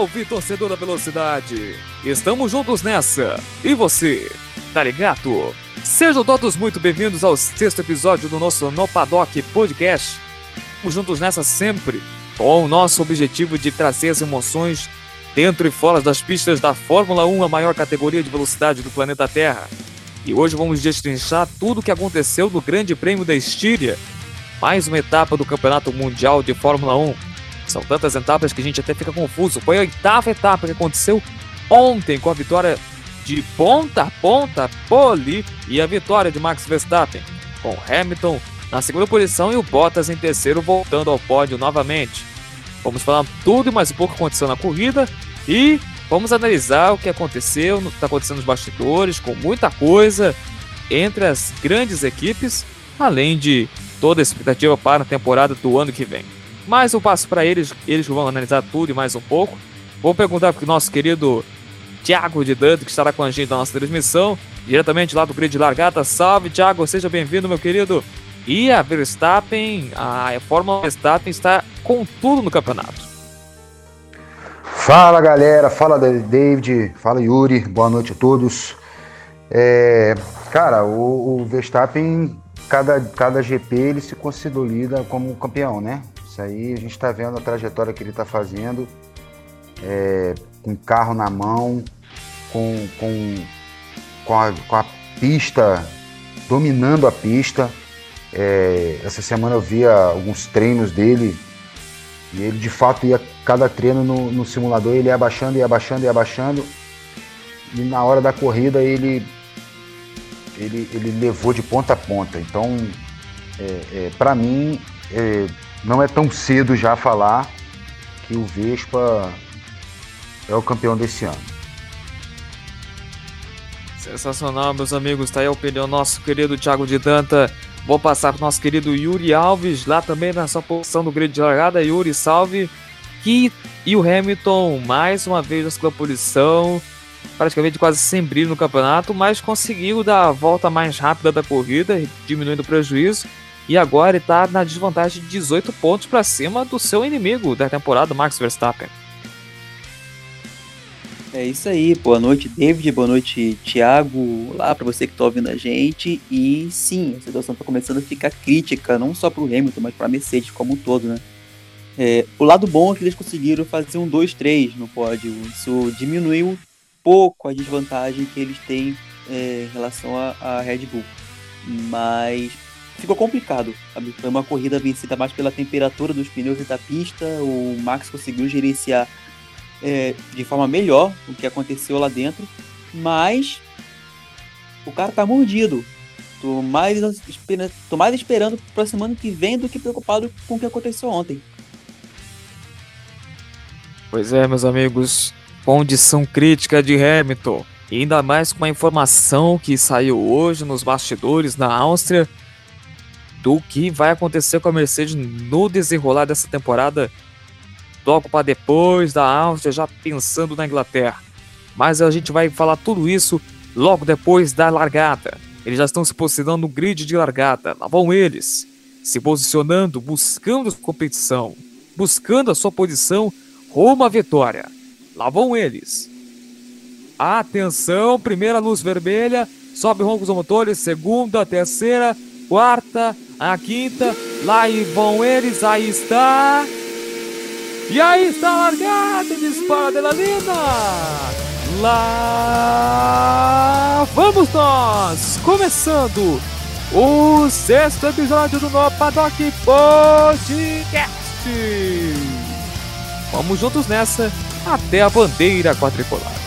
Salve, torcedor da velocidade! Estamos juntos nessa! E você, tá ligado? Sejam todos muito bem-vindos ao sexto episódio do nosso No Paddock Podcast. Estamos juntos nessa sempre, com o nosso objetivo de trazer as emoções dentro e fora das pistas da Fórmula 1, a maior categoria de velocidade do planeta Terra. E hoje vamos destrinchar tudo o que aconteceu no Grande Prêmio da Estíria, mais uma etapa do Campeonato Mundial de Fórmula 1 são tantas etapas que a gente até fica confuso. Foi a oitava etapa que aconteceu ontem com a vitória de ponta a ponta Poli e a vitória de Max Verstappen, com Hamilton na segunda posição e o Bottas em terceiro voltando ao pódio novamente. Vamos falar tudo e mais um pouco que aconteceu na corrida e vamos analisar o que aconteceu, o que está acontecendo nos bastidores, com muita coisa entre as grandes equipes, além de toda a expectativa para a temporada do ano que vem. Mas eu passo para eles, eles vão analisar tudo e mais um pouco. Vou perguntar para o nosso querido Thiago de Danto, que estará com a gente na nossa transmissão, diretamente lá do grid largada. Salve, Thiago, seja bem-vindo, meu querido. E a Verstappen, a Fórmula Verstappen está com tudo no campeonato. Fala galera, fala David, fala Yuri, boa noite a todos. É, cara, o, o Verstappen, cada, cada GP ele se consolida como campeão, né? Aí a gente está vendo a trajetória que ele está fazendo, é, com carro na mão, com, com, com, a, com a pista, dominando a pista. É, essa semana eu via alguns treinos dele e ele de fato ia cada treino no, no simulador, ele ia abaixando, ia abaixando, ia abaixando. E na hora da corrida ele, ele, ele levou de ponta a ponta. Então, é, é para mim, é, não é tão cedo já falar que o Vespa é o campeão desse ano. Sensacional, meus amigos. Tá aí a opinião nosso querido Thiago de Danta. Vou passar para o nosso querido Yuri Alves, lá também na sua posição do grid de largada. Yuri, salve. Que, e o Hamilton, mais uma vez na sua posição, praticamente quase sem brilho no campeonato, mas conseguiu dar a volta mais rápida da corrida, diminuindo o prejuízo. E agora está na desvantagem de 18 pontos para cima do seu inimigo da temporada, Max Verstappen. É isso aí, boa noite David, boa noite Thiago, lá para você que está ouvindo a gente. E sim, a situação está começando a ficar crítica, não só para o Hamilton, mas para a Mercedes como um todo, né? É, o lado bom é que eles conseguiram fazer um 2-3 no pódio, isso diminuiu pouco a desvantagem que eles têm é, em relação à Red Bull. Mas ficou complicado. Sabe? Foi uma corrida vencida mais pela temperatura dos pneus e da pista. O Max conseguiu gerenciar é, de forma melhor o que aconteceu lá dentro, mas o cara tá mordido. Tô mais, esperando, tô mais esperando pra semana que vem do que preocupado com o que aconteceu ontem. Pois é, meus amigos, condição crítica de Hamilton. E ainda mais com a informação que saiu hoje nos bastidores na Áustria do que vai acontecer com a Mercedes no desenrolar dessa temporada, logo para depois da Áustria, já pensando na Inglaterra. Mas a gente vai falar tudo isso logo depois da largada. Eles já estão se posicionando no grid de largada. Lá vão eles, se posicionando, buscando competição, buscando a sua posição rumo à vitória. Lá vão eles. Atenção, primeira luz vermelha, sobe roncos motores, segunda, terceira, quarta, a quinta, lá e vão eles, aí está. E aí está largado, dispara de la Lá vamos nós, começando o sexto episódio do No Paddock Podcast. Vamos juntos nessa até a bandeira quadriculada.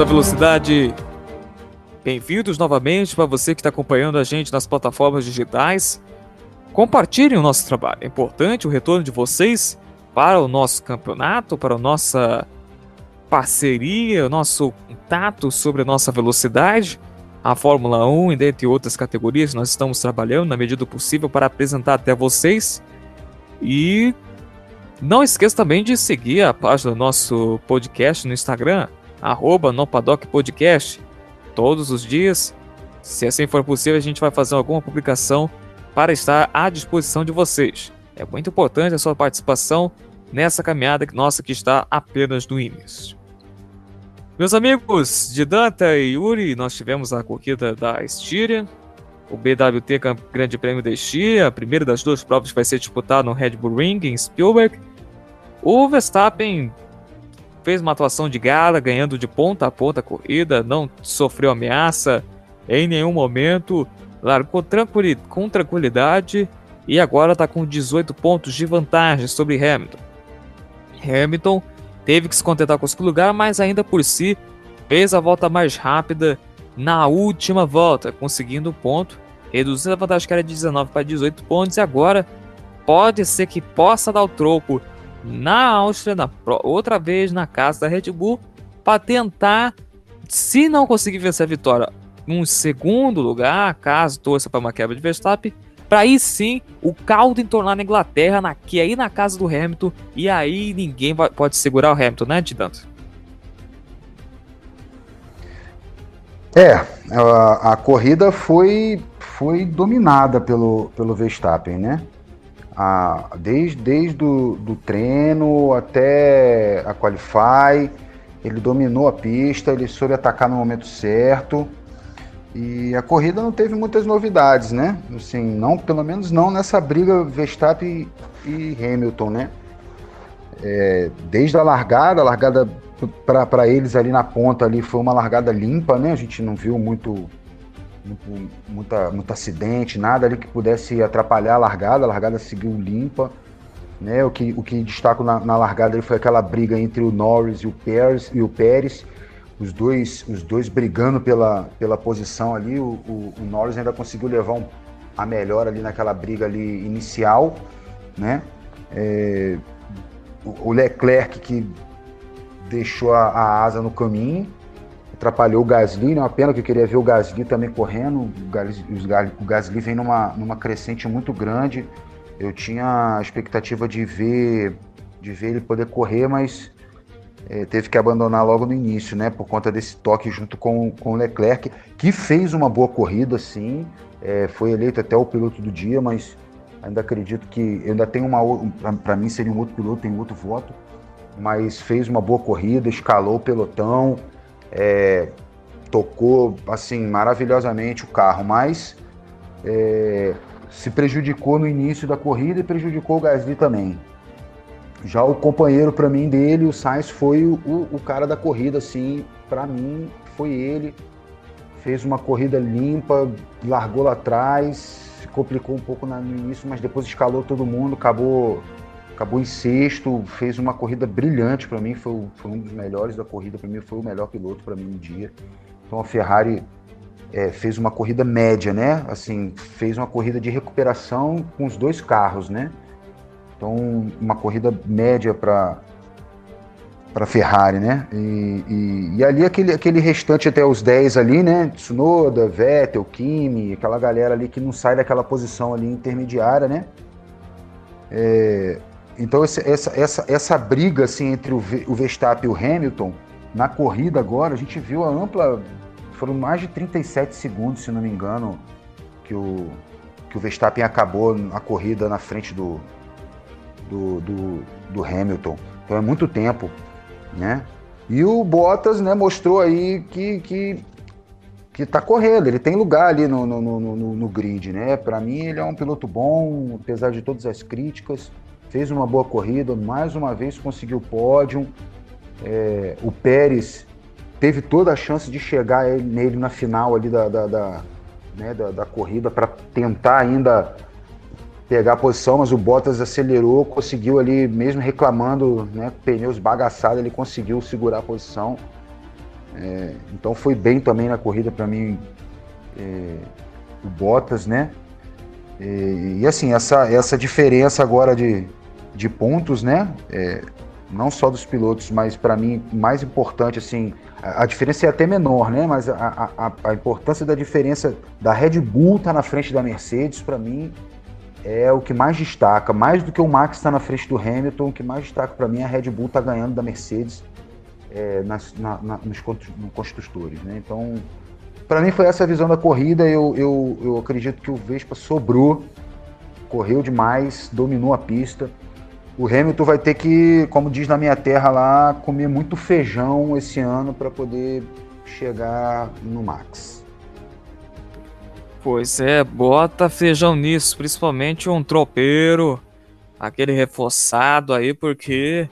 Da velocidade, bem-vindos novamente para você que está acompanhando a gente nas plataformas digitais. Compartilhem o nosso trabalho, é importante o retorno de vocês para o nosso campeonato, para a nossa parceria, o nosso contato sobre a nossa velocidade. a Fórmula 1 e dentre outras categorias, nós estamos trabalhando na medida do possível para apresentar até vocês. E não esqueça também de seguir a página do nosso podcast no Instagram, arroba Podcast. Todos os dias, se assim for possível, a gente vai fazer alguma publicação para estar à disposição de vocês. É muito importante a sua participação nessa caminhada nossa que está apenas no início. Meus amigos de Danta e Yuri, nós tivemos a corrida da Estíria, o BWT Grande Prêmio da Estíria, a primeira das duas provas vai ser disputada no Red Bull Ring em Spielberg. O Verstappen fez uma atuação de gala, ganhando de ponta a ponta a corrida, não sofreu ameaça em nenhum momento, largou com tranquilidade e agora está com 18 pontos de vantagem sobre Hamilton. Hamilton teve que se contentar com o segundo lugar, mas ainda por si fez a volta mais rápida na última volta, conseguindo um ponto, reduzindo a vantagem que era de 19 para 18 pontos e agora pode ser que possa dar o troco na Áustria, na, outra vez na casa da Red Bull, para tentar, se não conseguir vencer a vitória, um segundo lugar, caso torça para uma quebra de Verstappen, para aí sim o caldo entornar na Inglaterra, na, que é aí na casa do Hamilton, e aí ninguém vai, pode segurar o Hamilton, né, Tidanto? É, a, a, corrida foi, foi dominada pelo, pelo Verstappen, né? A, desde desde o do treino até a Qualify, ele dominou a pista, ele soube atacar no momento certo. E a corrida não teve muitas novidades, né? Assim, não, pelo menos não nessa briga Verstappen e Hamilton, né? É, desde a largada, a largada para eles ali na ponta ali foi uma largada limpa, né? A gente não viu muito, muito muita, muito acidente, nada ali que pudesse atrapalhar a largada. A largada seguiu limpa, né? O que, o que destaco na, na largada foi aquela briga entre o Norris e o Pérez, e o Pérez os dois, os dois brigando pela, pela posição ali. O, o, o Norris ainda conseguiu levar um, a melhor ali naquela briga ali inicial, né? É, o Leclerc que deixou a, a, asa no caminho, atrapalhou o Gasly, né? Uma pena que eu queria ver o Gasly também correndo. O Gasly, vem numa, numa crescente muito grande. Eu tinha a expectativa de ver, de ver ele poder correr, mas é, teve que abandonar logo no início, né? Por conta desse toque junto com, com o Leclerc, que fez uma boa corrida, sim. É, foi eleito até o piloto do dia, mas ainda acredito que ainda tem uma para mim seria um outro piloto, tem outro voto, mas fez uma boa corrida, escalou o pelotão, é, tocou assim maravilhosamente o carro, mas é, se prejudicou no início da corrida e prejudicou o Gasly também. Já o companheiro para mim dele, o Sainz, foi o, o cara da corrida, assim, para mim foi ele. Fez uma corrida limpa, largou lá atrás, complicou um pouco no início, mas depois escalou todo mundo, acabou acabou em sexto, fez uma corrida brilhante para mim, foi, foi, um dos melhores da corrida para mim, foi o melhor piloto para mim no dia. Então a Ferrari é, fez uma corrida média, né? Assim, fez uma corrida de recuperação com os dois carros, né? Então, uma corrida média para para Ferrari, né? E, e, e, ali aquele, aquele restante até os 10 ali, né? Tsunoda, Vettel, Kimi, aquela galera ali que não sai daquela posição ali intermediária, né? É, então essa, essa, essa briga assim entre o, o Verstappen e o Hamilton na corrida agora, a gente viu a ampla, foram mais de 37 segundos, se não me engano, que o, que o Verstappen acabou a corrida na frente do, do, do, do Hamilton. Então é muito tempo, né? E o Bottas, né, mostrou aí que, que, que tá correndo, ele tem lugar ali no, no, no, no grid, né? Para mim ele é um piloto bom, apesar de todas as críticas, fez uma boa corrida, mais uma vez conseguiu pódio. É, o Pérez teve toda a chance de chegar nele na final ali da, da, da, né, da, da corrida para tentar ainda pegar a posição, mas o Bottas acelerou, conseguiu ali, mesmo reclamando, né, pneus bagaçados, ele conseguiu segurar a posição. É, então foi bem também na corrida para mim é, o Bottas, né? E, e, assim, essa, essa diferença agora de, de pontos, né? É, não só dos pilotos, mas para mim mais importante assim, a, a, diferença é até menor, né? Mas a, a, a importância da diferença da Red Bull tá na frente da Mercedes, para mim é o que mais destaca, mais do que o Max está na frente do Hamilton, o que mais destaca para mim é a Red Bull tá ganhando da Mercedes é, nas, na, na, nos construtores, né? Então, para mim foi essa a visão da corrida. Eu, eu, eu acredito que o Vespa sobrou, correu demais, dominou a pista. O Hamilton vai ter que, como diz na minha terra lá, comer muito feijão esse ano para poder chegar no Max. Pois é, bota feijão nisso, principalmente um tropeiro, aquele reforçado aí, porque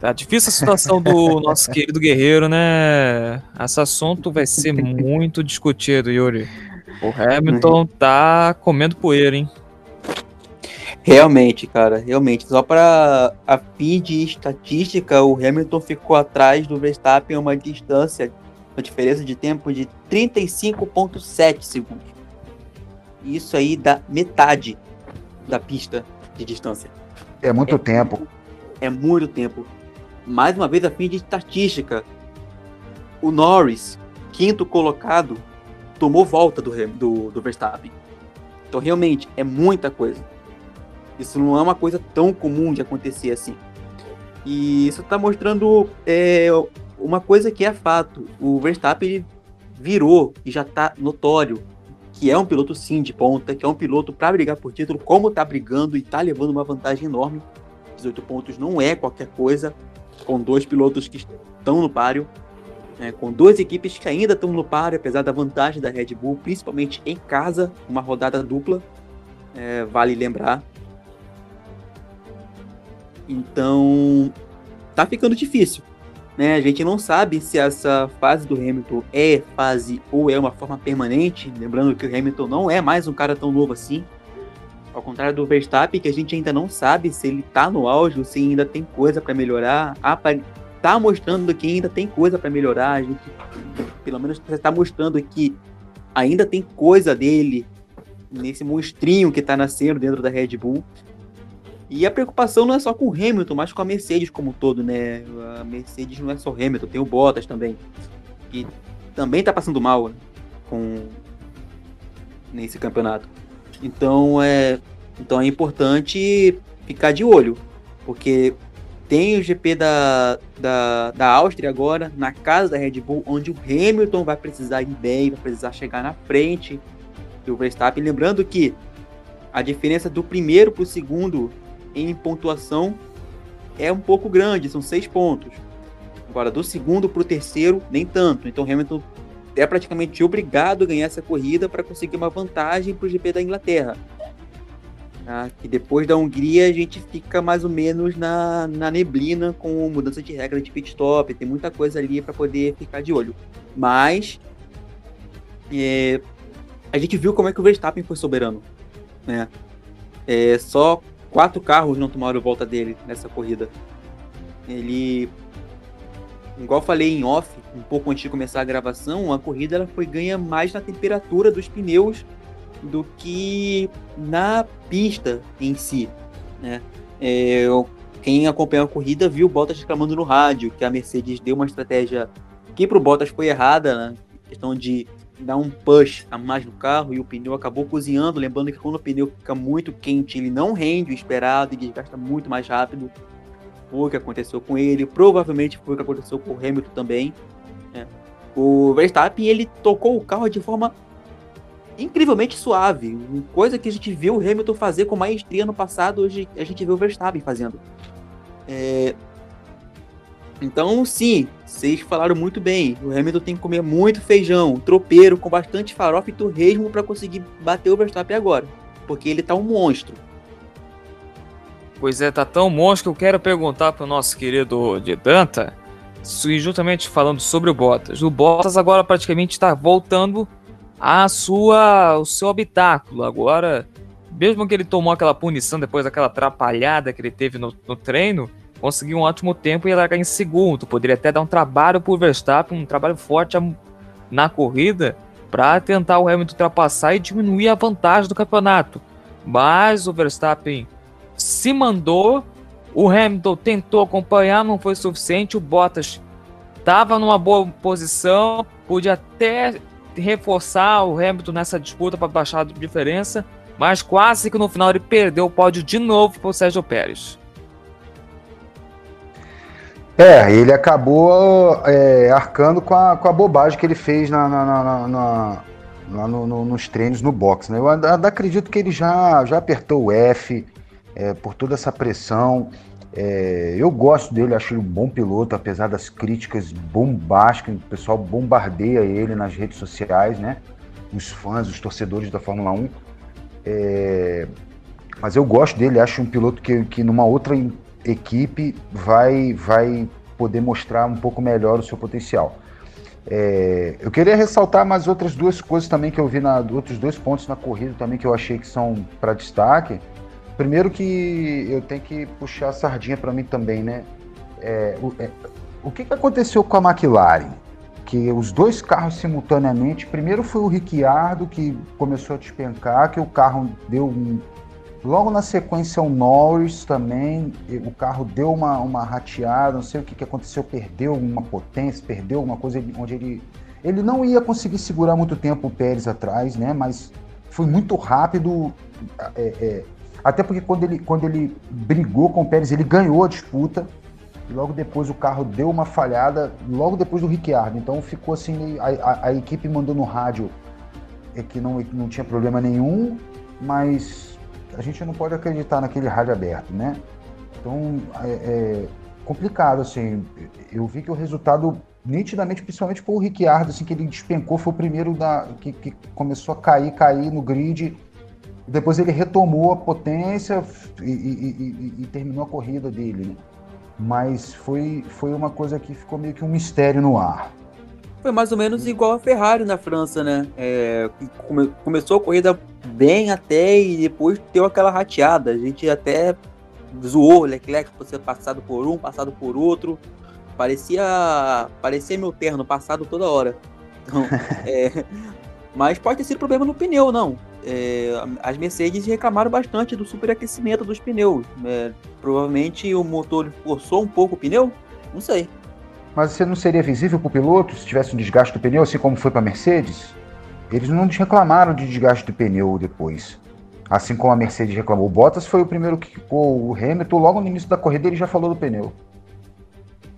tá difícil a situação do nosso querido guerreiro, né? Esse assunto vai ser muito discutido, Yuri. O Hamilton tá comendo poeira, hein? Realmente, cara, realmente. Só para a fim de estatística, o Hamilton ficou atrás do Verstappen uma distância, uma diferença de tempo de 35,7 segundos. Isso aí dá metade da pista de distância. É muito é, tempo. É muito tempo. Mais uma vez, a fim de estatística, o Norris, quinto colocado, tomou volta do, do, do Verstappen. Então, realmente, é muita coisa. Isso não é uma coisa tão comum de acontecer assim. E isso está mostrando é, uma coisa que é fato. O Verstappen virou e já está notório que é um piloto sim de ponta, que é um piloto para brigar por título, como está brigando e está levando uma vantagem enorme. 18 pontos não é qualquer coisa, com dois pilotos que estão no páreo, né, com duas equipes que ainda estão no páreo, apesar da vantagem da Red Bull, principalmente em casa, uma rodada dupla, é, vale lembrar. Então, tá ficando difícil. Né? A gente não sabe se essa fase do Hamilton é fase ou é uma forma permanente. Lembrando que o Hamilton não é mais um cara tão novo assim. Ao contrário do Verstappen, que a gente ainda não sabe se ele tá no auge ou se ainda tem coisa para melhorar. Tá mostrando que ainda tem coisa para melhorar. A gente, pelo menos, está mostrando que ainda tem coisa dele nesse monstrinho que tá nascendo dentro da Red Bull. E a preocupação não é só com o Hamilton, mas com a Mercedes como um todo, né? A Mercedes não é só Hamilton, tem o Bottas também. Que também tá passando mal né? com nesse campeonato. Então é, então é importante ficar de olho, porque tem o GP da, da, da Áustria agora, na casa da Red Bull, onde o Hamilton vai precisar ir bem, vai precisar chegar na frente do Verstappen. Lembrando que a diferença do primeiro para o segundo em pontuação é um pouco grande, são seis pontos. Agora, do segundo para o terceiro, nem tanto. Então, Hamilton é praticamente obrigado a ganhar essa corrida para conseguir uma vantagem para o GP da Inglaterra. Tá? Que depois da Hungria a gente fica mais ou menos na, na neblina com mudança de regra de pit stop. Tem muita coisa ali para poder ficar de olho. Mas é, a gente viu como é que o Verstappen foi soberano. Né? É, só quatro carros não tomaram volta dele nessa corrida. Ele, igual falei em off, um pouco antes de começar a gravação, a corrida ela foi ganha mais na temperatura dos pneus do que na pista em si. Né? É, quem acompanhou a corrida viu o Bottas reclamando no rádio que a Mercedes deu uma estratégia que para o Bottas foi errada, né? questão de dar um push a mais no carro e o pneu acabou cozinhando. Lembrando que quando o pneu fica muito quente, ele não rende o esperado e desgasta muito mais rápido. Foi o que aconteceu com ele, provavelmente foi o que aconteceu com o Hamilton também. É. O Verstappen ele tocou o carro de forma incrivelmente suave, coisa que a gente viu o Hamilton fazer com maestria no passado, hoje a gente vê o Verstappen fazendo. É, então, sim, vocês falaram muito bem. O Hamilton tem que comer muito feijão, tropeiro, com bastante farofa e torresmo para conseguir bater o Verstappen agora. Porque ele tá um monstro. Pois é, tá tão monstro que eu quero perguntar pro nosso querido de Danta, justamente falando sobre o Bottas. O Bottas agora praticamente está voltando a sua, o seu habitáculo. Agora, mesmo que ele tomou aquela punição depois daquela atrapalhada que ele teve no, no treino, conseguir um ótimo tempo e largar em segundo. Poderia até dar um trabalho para o Verstappen, um trabalho forte na corrida para tentar o Hamilton ultrapassar e diminuir a vantagem do campeonato. Mas o Verstappen se mandou O Hamilton tentou acompanhar, não foi suficiente. O Bottas estava numa boa posição, podia até reforçar o Hamilton nessa disputa para baixar a diferença, mas quase que no final ele perdeu o pódio de novo para o Sérgio Pérez. É, ele acabou é, arcando com a, com a bobagem que ele fez na, na, na, na lá no, no, nos treinos no box. Né? Eu acredito que ele já, já apertou o F é, por toda essa pressão. É, eu gosto dele, acho ele um bom piloto, apesar das críticas bombásticas, o pessoal bombardeia ele nas redes sociais, né? Os fãs, os torcedores da Fórmula 1. É, mas eu gosto dele, acho um piloto que, que numa outra equipe vai, vai poder mostrar um pouco melhor o seu potencial. É, eu queria ressaltar mais outras duas coisas também que eu vi, na, outros dois pontos na corrida também que eu achei que são para destaque. Primeiro que eu tenho que puxar a sardinha para mim também, né? É, o, é, o que, que aconteceu com a McLaren? Que os dois carros simultaneamente, primeiro foi o Ricciardo que começou a despencar, que o carro deu um, Logo na sequência, o Norris também, o carro deu uma, uma rateada, não sei o que, que aconteceu, perdeu uma potência, perdeu alguma coisa onde ele. Ele não ia conseguir segurar muito tempo o Pérez atrás, né? Mas foi muito rápido. É, é, até porque quando ele, quando ele brigou com o Pérez, ele ganhou a disputa. E logo depois o carro deu uma falhada, logo depois do Ricciardo. Então ficou assim, a, a, a equipe mandou no rádio é que não, não tinha problema nenhum, mas a gente não pode acreditar naquele rádio aberto, né? Então, é, é complicado, assim. Eu vi que o resultado, nitidamente, principalmente por Ricciardo, assim, que ele despencou, foi o primeiro da, que, que começou a cair, cair no grid. Depois ele retomou a potência e, e, e, e terminou a corrida dele, né? Mas foi, foi uma coisa que ficou meio que um mistério no ar. Foi mais ou menos igual a Ferrari na França, né? É, come, começou a corrida bem até e depois deu aquela rateada. A gente até zoou o Leclerc por ser passado por um, passado por outro. Parecia, parecia meu terno, passado toda hora. Então, é, mas pode ter sido problema no pneu, não. É, as Mercedes reclamaram bastante do superaquecimento dos pneus. É, provavelmente o motor forçou um pouco o pneu, não sei. Mas você não seria visível para o piloto se tivesse um desgaste do pneu, assim como foi para a Mercedes? Eles não reclamaram de desgaste do pneu depois. Assim como a Mercedes reclamou. O Bottas foi o primeiro que ficou. O Hamilton, logo no início da corrida, ele já falou do pneu.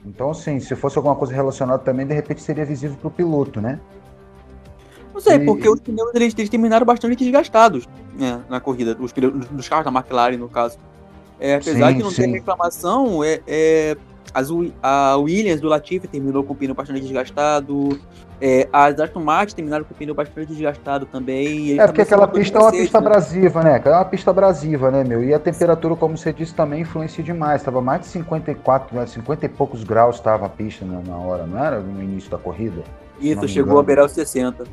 Então, assim, se fosse alguma coisa relacionada também, de repente seria visível para o piloto, né? Não sei, e... porque os pneus eles, eles terminaram bastante desgastados né, na corrida, os pneus dos carros da McLaren, no caso. É, apesar sim, de não sim. ter reclamação, é, é, as, a Williams do Latifi terminou com o pneu bastante desgastado. É, as Aston Martin terminaram com o pneu bastante desgastado também. É, porque aquela pista é uma pista né? abrasiva, né? É uma pista abrasiva, né, meu? E a temperatura, como você disse, também influencia demais. Estava mais de 54, 50 né? e poucos graus estava a pista na, na, hora, não era? No início da corrida? Isso, chegou a beirar os 60.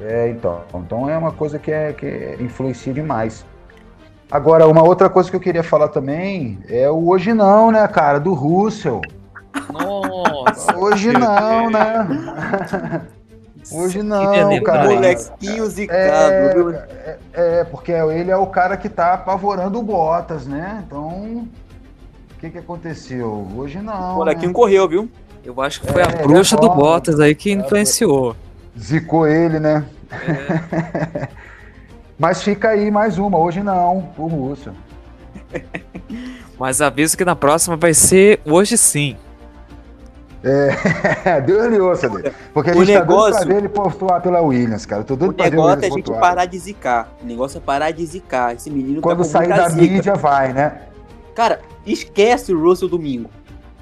É, então. Então é uma coisa que, é, que influencia demais. Agora, uma outra coisa que eu queria falar também é o hoje não, né, cara, do Russell. Nossa. Hoje não, né? Hoje não, cara. Molequinho zicado. É, é, é, porque ele é o cara que tá apavorando o Bottas, né? Então, o que que aconteceu? Hoje não. O molequinho né? correu, viu? Eu acho que foi é, a bruxa do Bottas aí que influenciou. Zicou ele, né? É. Mas fica aí mais uma, hoje não, o Russo. Mas aviso que na próxima vai ser hoje sim. É, Deus lhe ouça dele. Porque a gente o tá negócio, tá doido pra ver ele pontuar pela Williams, cara. Eu tô doido o pra negócio é a gente pontuar. parar de zicar. O negócio é parar de zicar. Esse menino Quando tá sair da zica. mídia, vai, né? Cara, esquece o Russell domingo.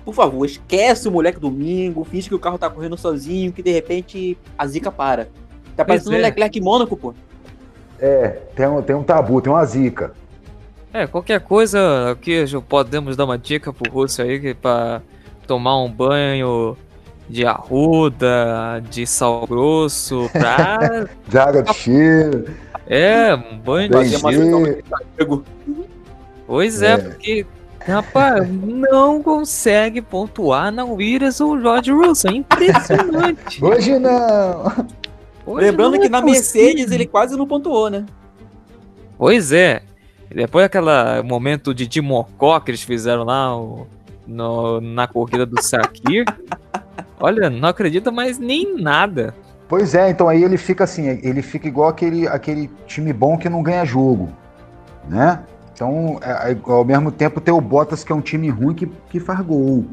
Por favor, esquece o moleque domingo. Finge que o carro tá correndo sozinho, que de repente a zica para. Tá parecendo o é. Leclerc Mônaco, pô. É, tem um, tem um tabu, tem uma zica. É, qualquer coisa aqui podemos dar uma dica pro Russo aí para tomar um banho de arruda, de sal grosso, pra. de água de cheiro. É, um banho de cheiro. Pois é, é, porque, rapaz, não consegue pontuar na Williams ou George Russell. É impressionante. Hoje não. Hoje Lembrando não é que na. Mercedes ele quase não pontuou, né? Pois é. Depois daquele momento de Timocó que eles fizeram lá o, no, na corrida do Sakir, olha, não acredita mais nem nada. Pois é, então aí ele fica assim, ele fica igual aquele, aquele time bom que não ganha jogo, né? Então, é, é, ao mesmo tempo tem o Bottas que é um time ruim que, que faz gol.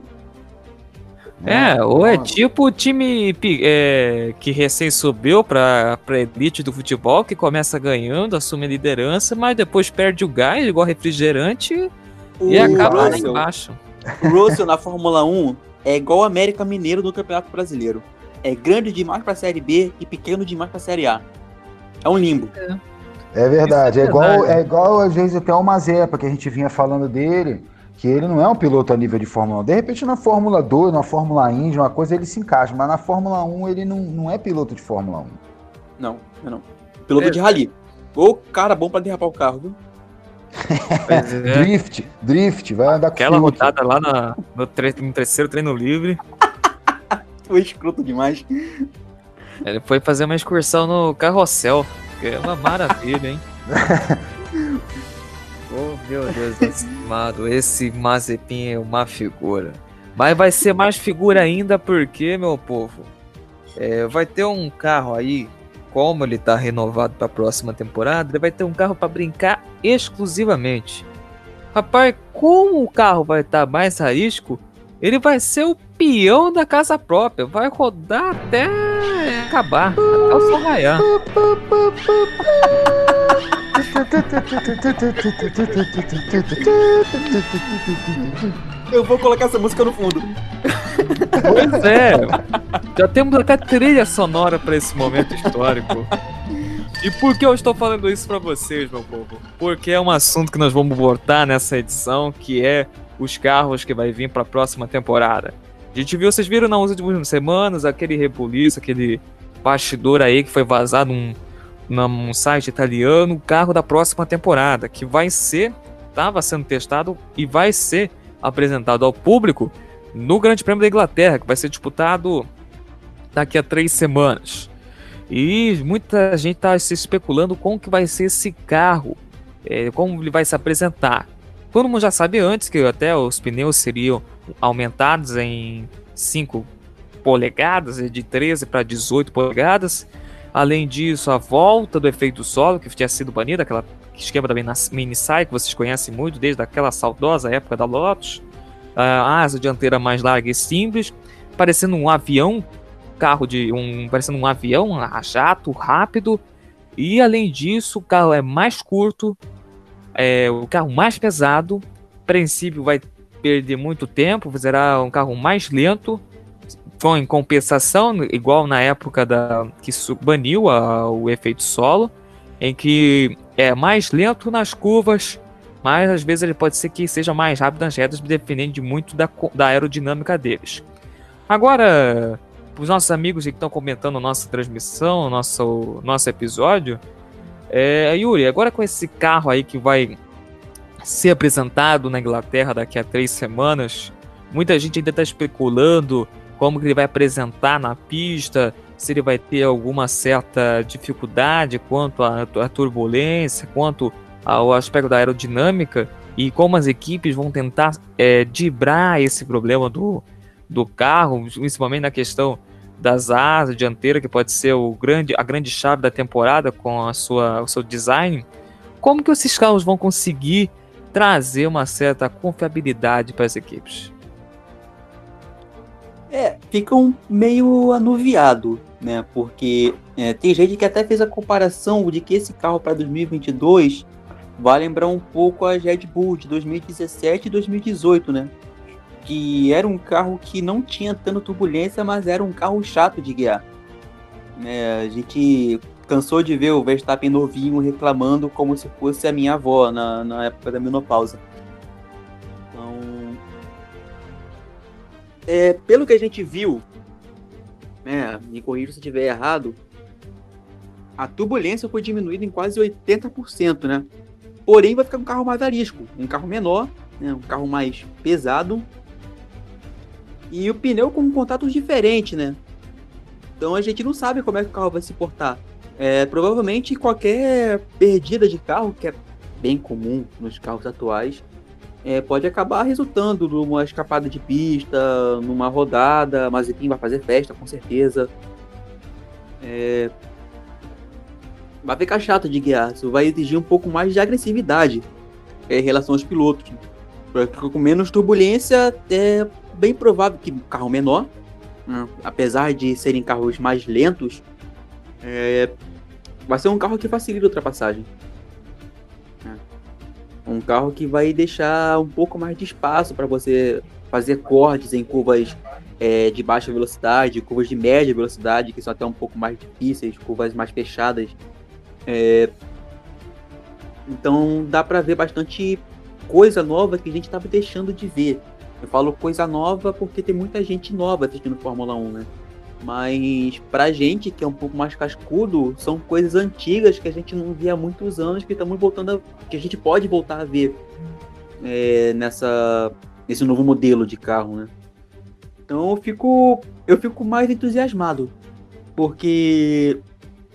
Né? É, ou é tipo o time é, que recém subiu para a elite do futebol, que começa ganhando, assume a liderança, mas depois perde o gás, igual refrigerante, o e acaba lá embaixo. O Russell na Fórmula 1 é igual o América Mineiro no Campeonato Brasileiro. É grande demais para a Série B e pequeno demais para a Série A. É um limbo. É, é verdade. É, é, igual, é igual, às vezes, até o Mazepa, que a gente vinha falando dele que ele não é um piloto a nível de Fórmula 1. De repente, na Fórmula 2, na Fórmula Indy, uma coisa ele se encaixa, mas na Fórmula 1 ele não, não é piloto de Fórmula 1. Não, não. Piloto é. de rally. Ô, cara bom para derrapar o carro, viu? É. drift, drift, vai andar com Aquela rodada lá na, no, tre no terceiro treino livre. Foi escroto demais. Ele foi fazer uma excursão no carrossel, que é uma maravilha, hein? Meu Deus amado, esse Mazepin é uma figura. Mas vai ser mais figura ainda porque, meu povo, é, vai ter um carro aí, como ele tá renovado para a próxima temporada, ele vai ter um carro para brincar exclusivamente. Rapaz, como o carro vai estar tá mais risco, ele vai ser o peão da casa própria, vai rodar até acabar, até o raiar. Eu vou colocar essa música no fundo. Pois é. Já temos até trilha sonora para esse momento histórico. E por que eu estou falando isso para vocês, meu povo? Porque é um assunto que nós vamos botar nessa edição, que é os carros que vai vir para a próxima temporada. A gente viu, vocês viram nas últimas semanas aquele rebuliço, aquele bastidor aí que foi vazado um num site italiano o carro da próxima temporada, que vai ser, estava sendo testado e vai ser apresentado ao público no Grande Prêmio da Inglaterra, que vai ser disputado daqui a três semanas. E muita gente está se especulando como que vai ser esse carro, é, como ele vai se apresentar. Todo mundo já sabe antes que até os pneus seriam aumentados em 5 polegadas, de 13 para 18 polegadas. Além disso, a volta do efeito solo, que tinha sido banido, aquela esquema da mini sai que vocês conhecem muito desde aquela saudosa época da Lotus. A asa dianteira mais larga e simples, parecendo um avião, carro de um, parecendo um avião, um jato rápido. E além disso, o carro é mais curto, é o carro mais pesado. Princípio vai perder muito tempo, será um carro mais lento foi em compensação, igual na época da que baniu a, o efeito solo, em que é mais lento nas curvas, mas às vezes ele pode ser que seja mais rápido nas retas, dependendo de muito da, da aerodinâmica deles. Agora, os nossos amigos que estão comentando nossa transmissão, nosso, nosso episódio, é, Yuri, agora com esse carro aí que vai ser apresentado na Inglaterra daqui a três semanas, muita gente ainda está especulando como que ele vai apresentar na pista, se ele vai ter alguma certa dificuldade quanto à, turbulência, quanto ao aspecto da aerodinâmica e como as equipes vão tentar é, dibrar esse problema do, do carro, principalmente na questão das asas dianteira, que pode ser o grande, a grande chave da temporada com a sua, o seu design. Como que esses carros vão conseguir trazer uma certa confiabilidade para as equipes? É, fica um meio anuviado, né? Porque é, tem gente que até fez a comparação de que esse carro para 2022 vai lembrar um pouco a Red Bull de 2017 e 2018, né? Que era um carro que não tinha tanta turbulência, mas era um carro chato de guiar. É, a gente cansou de ver o Verstappen novinho reclamando como se fosse a minha avó na, na época da menopausa. É, pelo que a gente viu, né, me corrija se estiver errado, a turbulência foi diminuída em quase 80%, né? Porém, vai ficar um carro mais arisco, um carro menor, né, um carro mais pesado. E o pneu com contatos diferentes, né? Então a gente não sabe como é que o carro vai se portar. É, provavelmente qualquer perdida de carro, que é bem comum nos carros atuais, é, pode acabar resultando numa escapada de pista, numa rodada, mas enfim, vai fazer festa, com certeza. É, vai ficar chato de guiar, isso vai exigir um pouco mais de agressividade é, em relação aos pilotos. Com menos turbulência, é bem provável que um carro menor, né, apesar de serem carros mais lentos, é, vai ser um carro que facilita a ultrapassagem. Um carro que vai deixar um pouco mais de espaço para você fazer cortes em curvas é, de baixa velocidade, curvas de média velocidade, que são até um pouco mais difíceis, curvas mais fechadas. É... Então dá para ver bastante coisa nova que a gente estava deixando de ver. Eu falo coisa nova porque tem muita gente nova assistindo Fórmula 1, né? Mas pra gente que é um pouco mais cascudo, são coisas antigas que a gente não via há muitos anos que estamos voltando a, que a gente pode voltar a ver é, nessa nesse novo modelo de carro, né? Então eu fico eu fico mais entusiasmado porque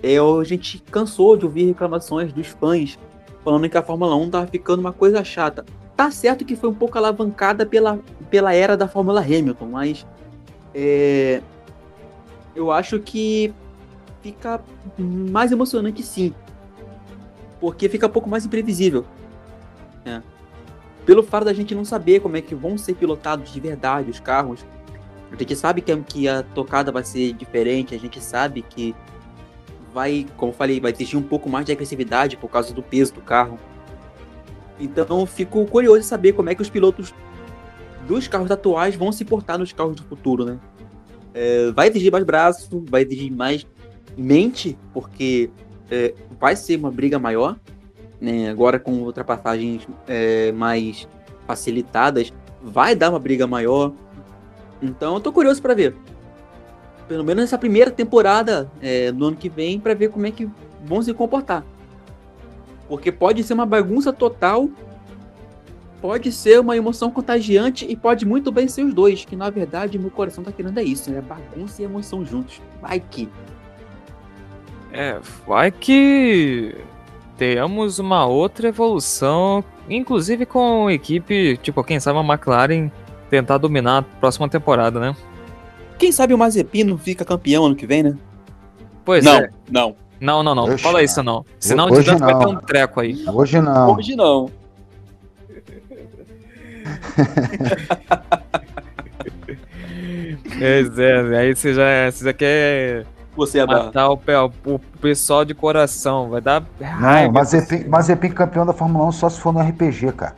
é, a gente cansou de ouvir reclamações dos fãs falando que a Fórmula 1 tava ficando uma coisa chata. Tá certo que foi um pouco alavancada pela, pela era da Fórmula Hamilton, mas é, eu acho que fica mais emocionante sim. Porque fica um pouco mais imprevisível. É. Pelo fato da gente não saber como é que vão ser pilotados de verdade os carros. A gente sabe que, a tocada vai ser diferente, a gente sabe que vai, como eu falei, vai exigir um pouco mais de agressividade por causa do peso do carro. Então fico curioso de saber como é que os pilotos dos carros atuais vão se portar nos carros do futuro, né? É, vai exigir mais braço, vai exigir mais mente, porque é, vai ser uma briga maior, né? Agora com ultrapassagens é, mais facilitadas, vai dar uma briga maior. Então eu tô curioso para ver pelo menos nessa primeira temporada é, no ano que vem, para ver como é que vão se comportar. Porque pode ser uma bagunça total, pode ser uma emoção contagiante e pode muito bem ser os dois, que na verdade meu coração tá querendo é isso, né? Bagunça e emoção juntos. Vai que. É, vai que temos uma outra evolução, inclusive com equipe, tipo, quem sabe a McLaren tentar dominar a próxima temporada, né? Quem sabe o Mazepino fica campeão ano que vem, né? Pois não, é. Não, não. Não, não, Oxe, Fala isso não. Senão o Didante vai não. ter um treco aí. Hoje não. Hoje não. Pois é, aí você já, você já quer Você é matar o, o pessoal de coração. Vai dar Não, raiva. Mazepin, Mazepin campeão da Fórmula 1 só se for no RPG, cara.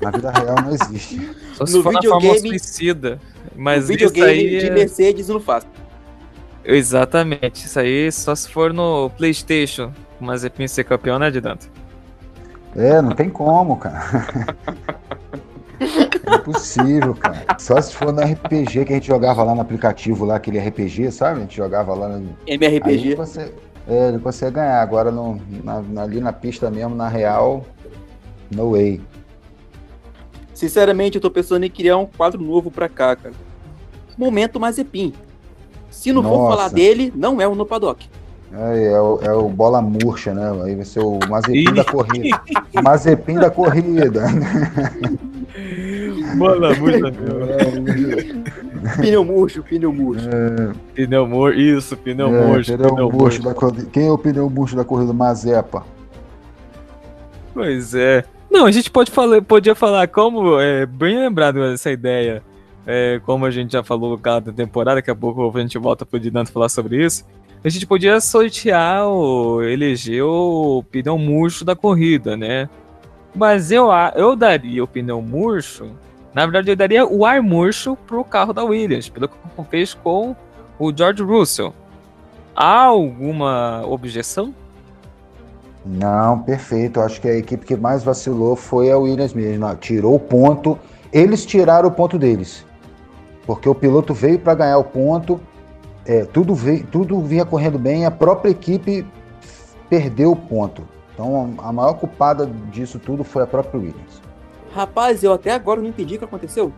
Na vida real não existe. Só se no for na videogame- Fórmula suicida. Mas no videogame aí de é- Mercedes não faz. Exatamente. Isso aí só se for no Playstation. Mas é ser campeão, né, Didante? É, não tem como, cara. É impossível, cara. Só se for no RPG que a gente jogava lá no aplicativo, lá, aquele RPG, sabe? A gente jogava lá no. Aí MRPG. você, é, ele consegue ganhar. Agora no, na- ali na pista mesmo, na real, no way. Sinceramente, eu tô pensando em criar um quadro novo pra cá, cara. Momento Mazepin. Se não for Nossa. falar dele, não é o no paddock. É, é o, é o bola murcha, né? Aí vai ser o Mazepin da corrida. Mazepin da corrida. Bola muito, Pneu murcho, pneu murcho. Pneu murcho, isso, pneu É, murcho, pneu pneu murcho murcho. da corrida. Quem é o pneu murcho da corrida? Mazepa. Pois é. Não, a gente pode falar, podia falar como, é bem lembrado essa ideia, é, como a gente já falou cada temporada, daqui a pouco a gente volta pro Dinanto falar sobre isso. A gente podia sortear ou eleger o pneu murcho da corrida, né? Mas eu, eu daria o pneu murcho, na verdade eu daria o ar murcho pro carro da Williams, pelo que fez com o George Russell. Há alguma objeção? Não, perfeito. Acho que a equipe que mais vacilou foi a Williams mesmo. Tirou o ponto. Eles tiraram o ponto deles. Porque o piloto veio para ganhar o ponto. é, tudo, veio, tudo vinha correndo bem. A própria equipe perdeu o ponto. Então a maior culpada disso tudo foi a própria Williams. Rapaz, eu até agora não entendi o que aconteceu.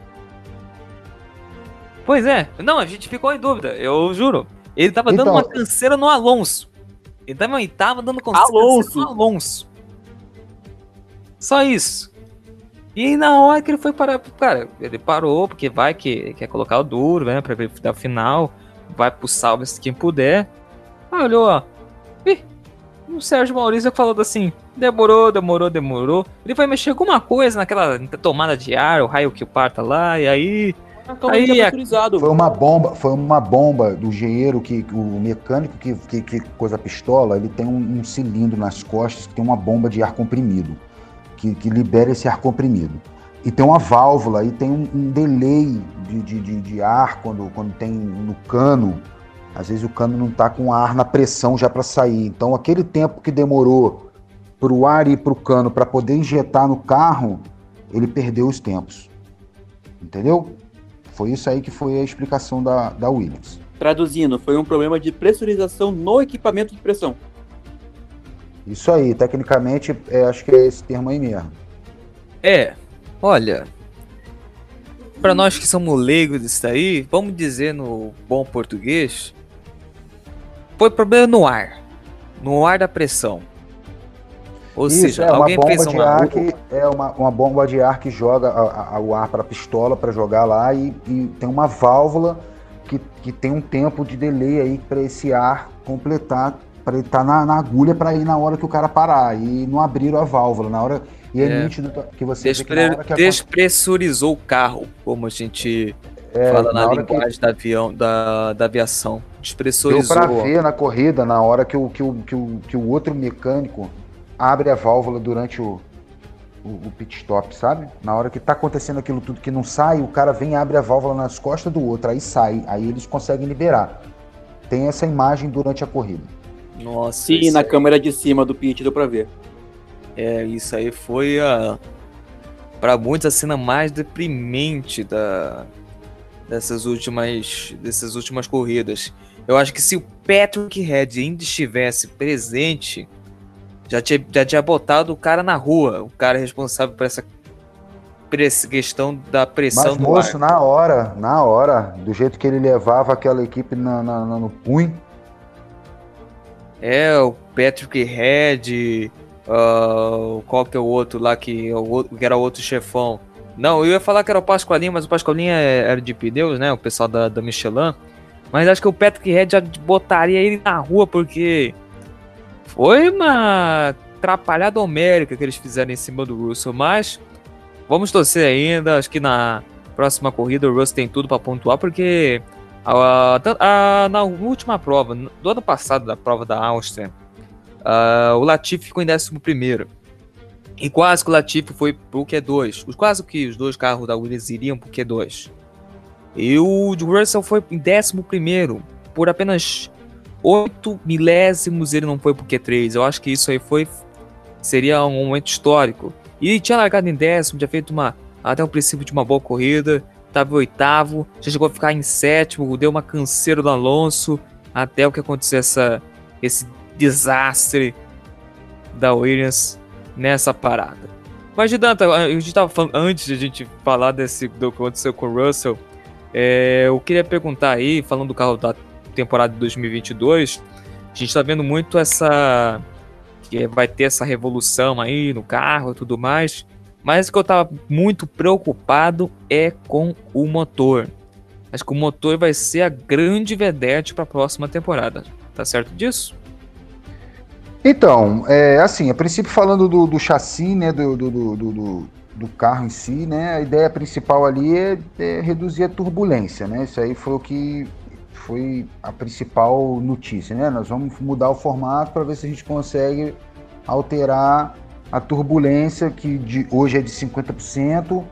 Pois é, não, a gente ficou em dúvida, eu juro. Ele tava dando Então- uma canseira no Alonso. Ele tava, ele tava dando canseira Alonso. no Alonso. Só isso. E na hora que ele foi parar, cara, ele parou, porque vai que quer colocar o duro, né? Pra ver o final. Vai pro salve quem puder. Aí olhou, ó. O Sérgio Maurício falou assim: demorou, demorou, demorou. Ele vai mexer alguma coisa naquela tomada de ar, o raio que parta lá, e aí. Aí, foi uma bomba, foi uma bomba do engenheiro que o mecânico que, que, que coisa a pistola, ele tem um, um, cilindro nas costas que tem uma bomba de ar comprimido que, que libera esse ar comprimido. E tem uma válvula, e tem um, um delay de, de, de, de, ar quando, quando tem no cano. Às vezes o cano não está com ar na pressão já para sair. Então aquele tempo que demorou para o ar ir para o cano para poder injetar no carro, ele perdeu os tempos. Entendeu? Foi isso aí que foi a explicação da, da Williams. Traduzindo, foi um problema de pressurização no equipamento de pressão. Isso aí, tecnicamente, é, acho que é esse termo aí mesmo. É, olha. Para nós que somos leigos disso aí, vamos dizer no bom português, foi problema no ar. No ar da pressão. Ou Isso, seja, é alguém uma bomba de ar que é uma, uma bomba de ar que joga a, a, o ar para a pistola para jogar lá e, e, tem uma válvula que, que tem um tempo de delay aí para esse ar completar para ele estar tá na, na, agulha para ir na hora que o cara parar. E não abriram a válvula. Na hora. E é, é. nítido que você Despre que Despressurizou o carro, como a gente é, fala na, na linguagem que... da, avião, da, da aviação. Despressurizou. Deu para ver na corrida, na hora que o, que, o, que, o, que o outro mecânico abre a válvula durante o, o, o, pit stop, sabe? Na hora que tá acontecendo aquilo tudo que não sai, o cara vem e abre a válvula nas costas do outro, aí sai, aí eles conseguem liberar. Tem essa imagem durante a corrida. Nossa. Sim, na aí... câmera de cima do pit deu pra ver. É, isso aí foi a. Pra muitos a cena mais deprimente da, dessas últimas, dessas últimas corridas. Eu acho que se o Patrick Head ainda estivesse presente, já tinha, já tinha botado o cara na rua, o cara responsável por essa, por essa questão da pressão Mas, do moço, ar. na hora, na hora, do jeito que ele levava aquela equipe na, na, no punho, é, o Patrick Head, uh, qual que é o outro lá que, o, que era o outro chefão. Não, eu ia falar que era o Pascoalinho, mas o Pascoalinho é, era de pneus, né? O pessoal da, da Michelin. Mas acho que o Patrick Head já botaria ele na rua, porque foi uma atrapalhada homérica que eles fizeram em cima do Russell. Mas vamos torcer ainda. Acho que na próxima corrida o Russell tem tudo para pontuar, porque a, a, na última prova, do ano passado, da prova da Áustria, o Latifi ficou em 11. E quase que o Latifi foi pro Q2. Quase que os dois carros da Williams iriam pro Q2. E o Russell foi em 11. Por apenas 8 milésimos ele não foi pro Q3. Eu acho que isso aí foi. Seria um momento histórico. E tinha largado em décimo, tinha feito uma, até o princípio de uma boa corrida estava em oitavo, já chegou a ficar em sétimo, deu uma canseira do Alonso, até o que aconteceu essa, esse desastre da Williams nessa parada. Mas, Danta, a gente estava falando, antes de a gente falar desse, do que aconteceu com o Russell, é, eu queria perguntar aí, falando do carro da temporada de 2022, a gente está vendo muito essa. que vai ter essa revolução aí no carro e tudo mais. Mas o que eu tava muito preocupado é com o motor. Acho que o motor vai ser a grande vedete para a próxima temporada. Tá certo disso? Então, é, assim, a princípio falando do, do chassi, né, do, do, do, do, carro em si, né, a ideia principal ali é, é, reduzir a turbulência, né, isso aí foi o que foi a principal notícia, né, nós vamos mudar o formato para ver se a gente consegue alterar a turbulência, que de, hoje é de 50%,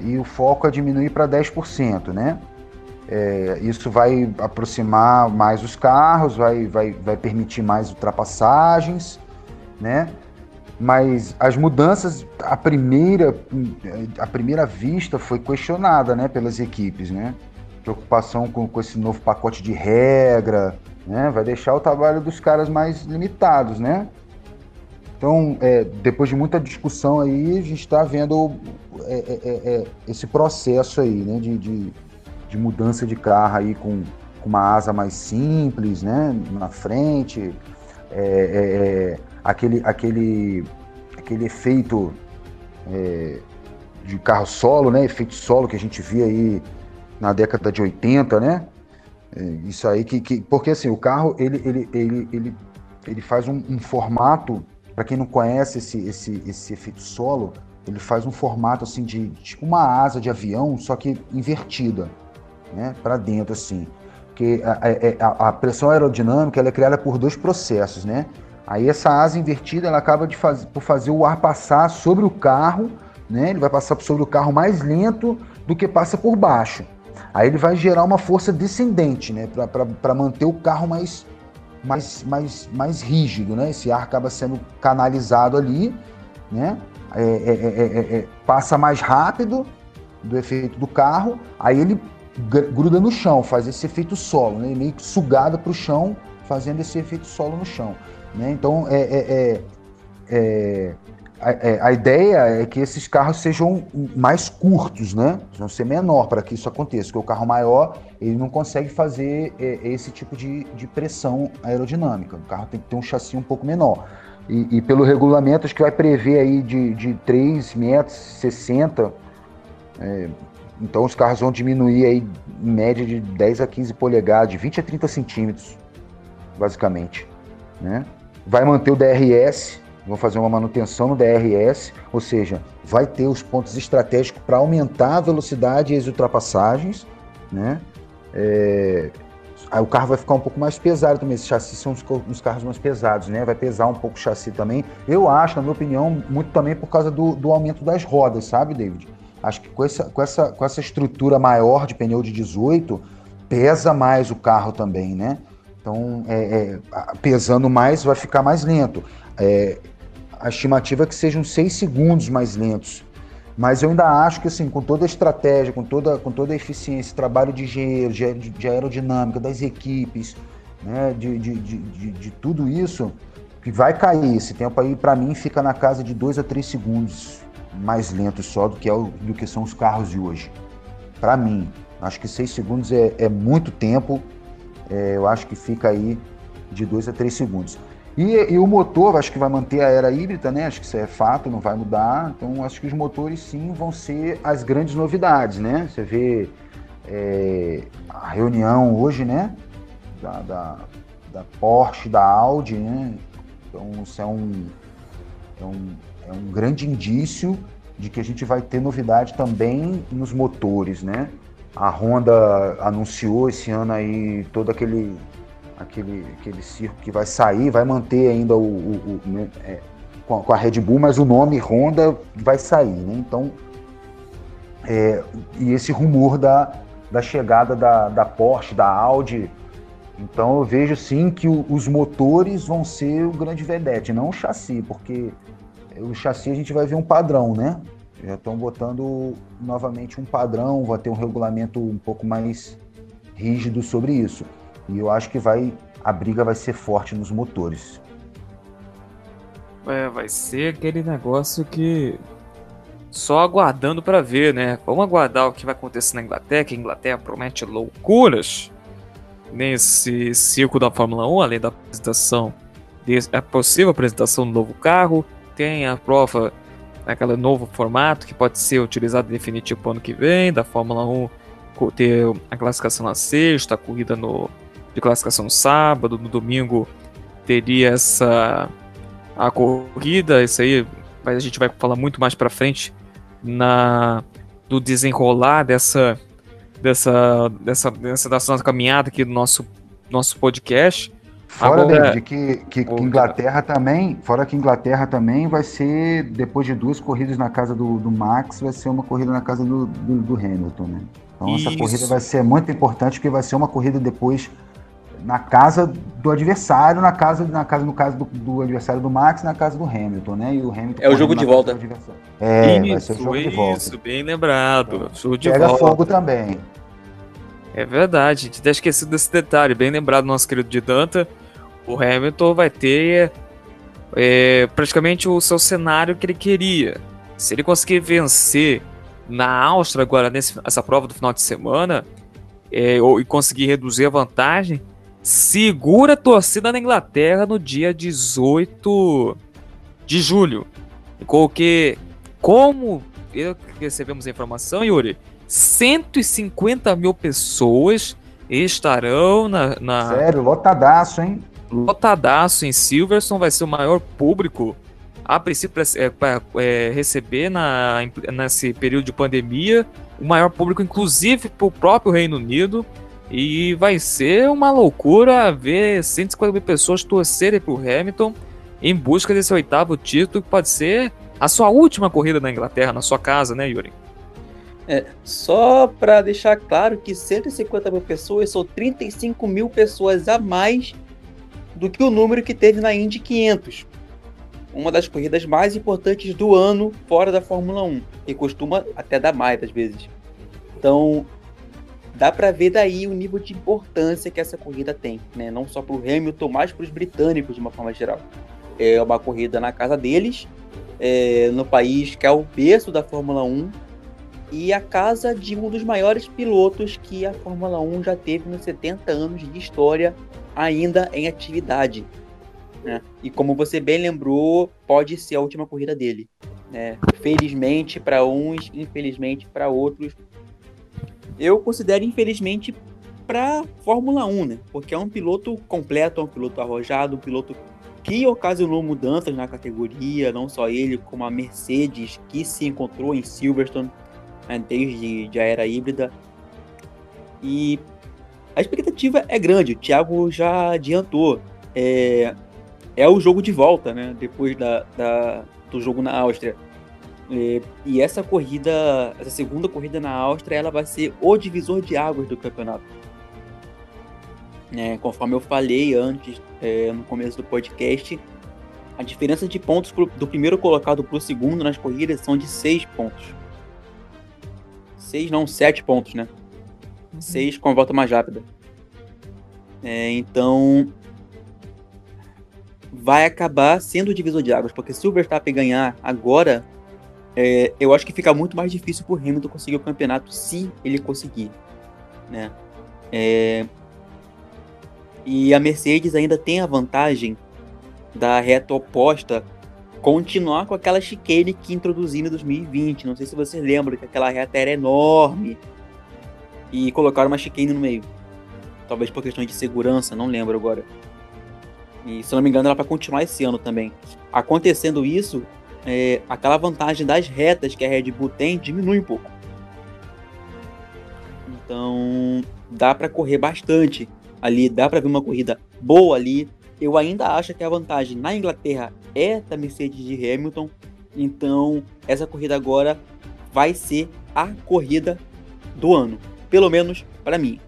e o foco é diminuir para 10%, né? É, isso vai aproximar mais os carros, vai, vai, vai permitir mais ultrapassagens, né? Mas as mudanças, a primeira, a primeira vista foi questionada, né, pelas equipes, né? Preocupação com, com esse novo pacote de regra, né? Vai deixar o trabalho dos caras mais limitados, né? Então, é, depois de muita discussão aí, a gente está vendo é, é, é, é, esse processo aí, né, de, de, de, mudança de carro aí com, com, uma asa mais simples, né, na frente, é, aquele, aquele, aquele efeito é, de carro solo, né? Efeito solo que a gente via aí na década de 80, né? É, isso aí que, que, Porque assim, o carro ele, ele, ele, ele, ele faz um, um formato, para quem não conhece esse, esse, esse efeito solo, ele faz um formato assim de tipo uma asa de avião, só que invertida, né? Para dentro assim. Porque a, a, a, pressão aerodinâmica é criada por dois processos, né? Aí essa asa invertida ela acaba de faz, por fazer o ar passar sobre o carro, né? Ele vai passar sobre o carro mais lento do que passa por baixo. Aí ele vai gerar uma força descendente, né? Para manter o carro mais, mais, mais, mais rígido, né? Esse ar acaba sendo canalizado ali, né? É, é, é, passa mais rápido do efeito do carro, aí ele gruda no chão, faz esse efeito solo, né? meio que sugado para o chão, fazendo esse efeito solo no chão. Né? Então, é, é, a, a, ideia é que esses carros sejam mais curtos, né? Vão ser menor para que isso aconteça, porque o carro maior ele não consegue fazer esse tipo de, de pressão aerodinâmica. O carro tem que ter um chassi um pouco menor. E, e, pelo regulamento, acho que vai prever aí de, de 3 metros 60. É, então os carros vão diminuir aí em média de 10 a 15 polegadas, de 20 a 30 centímetros, basicamente. Né? Vai manter o DRS, vão fazer uma manutenção no DRS, ou seja, vai ter os pontos estratégicos para aumentar a velocidade e as ultrapassagens. Né? É, Aí o carro vai ficar um pouco mais pesado também. Esses chassis são os, carros mais pesados, né? Vai pesar um pouco o chassi também. Eu acho, na minha opinião, muito também por causa do, do aumento das rodas, sabe, David? Acho que com essa, com, essa, com essa estrutura maior de pneu de 18, pesa mais o carro também, né? Então, é, é, pesando mais, vai ficar mais lento. É, a estimativa é que sejam 6 segundos mais lentos mas eu ainda acho que, assim, com toda a estratégia, com toda, com toda a eficiência, trabalho de engenheiro, de, de aerodinâmica, das equipes, né, de, de, de, de, tudo isso, que vai cair. Esse tempo aí, para mim, fica na casa de 2 a 3 segundos mais lento só do que, é o, do que são os carros de hoje. Para mim, acho que 6 segundos é, é muito tempo. É, eu acho que fica aí de 2 a 3 segundos. E, e, o motor, acho que vai manter a era híbrida, né? Acho que isso é fato, não vai mudar. Então, acho que os motores sim vão ser as grandes novidades, né? Você vê é, a reunião hoje, né? Da, da, da, Porsche, da Audi, né? Então, isso é um, é um, é um grande indício de que a gente vai ter novidade também nos motores, né? A Honda anunciou esse ano aí todo aquele aquele, aquele circo que vai sair, vai manter ainda o, o, o né, é, com, a Red Bull, mas o nome Honda vai sair, né? Então, é, e esse rumor da, da chegada da, da Porsche, da Audi, então eu vejo sim que o, os motores vão ser o grande vedete, não o chassi, porque o chassi a gente vai ver um padrão, né? Já estão botando novamente um padrão, vai ter um regulamento um pouco mais rígido sobre isso. E eu acho que vai a briga vai ser forte nos motores. É, vai ser aquele negócio que só aguardando para ver, né? Vamos aguardar o que vai acontecer na Inglaterra, que a Inglaterra promete loucuras nesse circo da Fórmula 1, além da apresentação, a possível apresentação do novo carro, tem a prova naquele novo formato que pode ser utilizado definitivo ano que vem, da Fórmula 1 ter a classificação na sexta, a corrida no de classificação no sábado, no domingo teria essa a corrida, isso aí mas a gente vai falar muito mais para frente na do desenrolar dessa dessa dessa dessa, dessa nossa caminhada aqui do nosso nosso podcast. Fora Agora, David, que, que, que Inglaterra também, fora que Inglaterra também vai ser depois de duas corridas na casa do, do Max, vai ser uma corrida na casa do, do, do Hamilton, né? Então Isso. essa corrida vai ser muito importante porque vai ser uma corrida depois na casa do adversário, na casa, na casa no caso do, do, adversário do Max, na casa do Hamilton, né? E o Hamilton é o jogo de volta. É, isso, vai ser o jogo isso, de volta. Isso, bem lembrado. Jogo de Pega volta. fogo também. É verdade, a gente até esquecido desse detalhe, bem lembrado nosso querido de Danta. O Hamilton vai ter é, praticamente o seu cenário que ele queria. Se ele conseguir vencer na Áustria agora nessa prova do final de semana é, ou, e conseguir reduzir a vantagem, segura a torcida na Inglaterra no dia 18 de julho. Coloquei como recebemos a informação, Yuri, 150 mil pessoas estarão na, na. Sério, lotadaço, hein? Lotadaço em Silverstone, vai ser o maior público a princípio para é, é, receber na, nesse período de pandemia o maior público, inclusive para o próprio Reino Unido. E vai ser uma loucura ver 150 mil pessoas torcerem para o Hamilton em busca desse oitavo título, que pode ser a sua última corrida na Inglaterra, na sua casa, né, Yuri? É, só para deixar claro que 150 mil pessoas são 35 mil pessoas a mais do que o número que teve na Indy 500. Uma das corridas mais importantes do ano fora da Fórmula 1, e costuma até dar mais às vezes. Então, dá para ver daí o nível de importância que essa corrida tem, né? Não só para o Hamilton, mas para os britânicos de uma forma geral. É uma corrida na casa deles, é, no país que é o berço da Fórmula 1 e a casa de um dos maiores pilotos que a Fórmula 1 já teve nos 70 anos de história, ainda em atividade. Né? E como você bem lembrou, pode ser a última corrida dele. Né? Felizmente para uns, infelizmente para outros. Eu considero infelizmente para Fórmula 1, né? Porque é um piloto completo, é um piloto arrojado, um piloto que ocasionou mudanças na categoria, não só ele, como a Mercedes, que se encontrou em Silverstone né, desde a era híbrida. E a expectativa é grande, o Thiago já adiantou. É, é o jogo de volta, né? Depois da, da do jogo na Áustria. É, e essa corrida, essa segunda corrida na Áustria, ela vai ser o divisor de águas do campeonato. É, conforme eu falei antes, é, no começo do podcast, a diferença de pontos pro, do primeiro colocado para o segundo nas corridas são de seis pontos. Seis não, sete pontos, né? Uhum. Seis com a volta mais rápida. É, então, vai acabar sendo o divisor de águas, porque se o Verstappen ganhar agora, é, eu acho que fica muito mais difícil para o Hamilton conseguir o campeonato, se ele conseguir, né? É, e a Mercedes ainda tem a vantagem da reta oposta continuar com aquela chicane que introduziu em 2020. Não sei se vocês lembram que aquela reta era enorme e colocaram uma chicane no meio. Talvez por questão de segurança, não lembro agora. E se não me engano, ela vai continuar esse ano também. Acontecendo isso, é, aquela vantagem das retas que a Red Bull tem diminui um pouco. Então, dá para correr bastante ali, dá para ver uma corrida boa ali. Eu ainda acho que a vantagem na Inglaterra é da Mercedes de Hamilton. Então, essa corrida agora vai ser a corrida do ano, pelo menos para mim.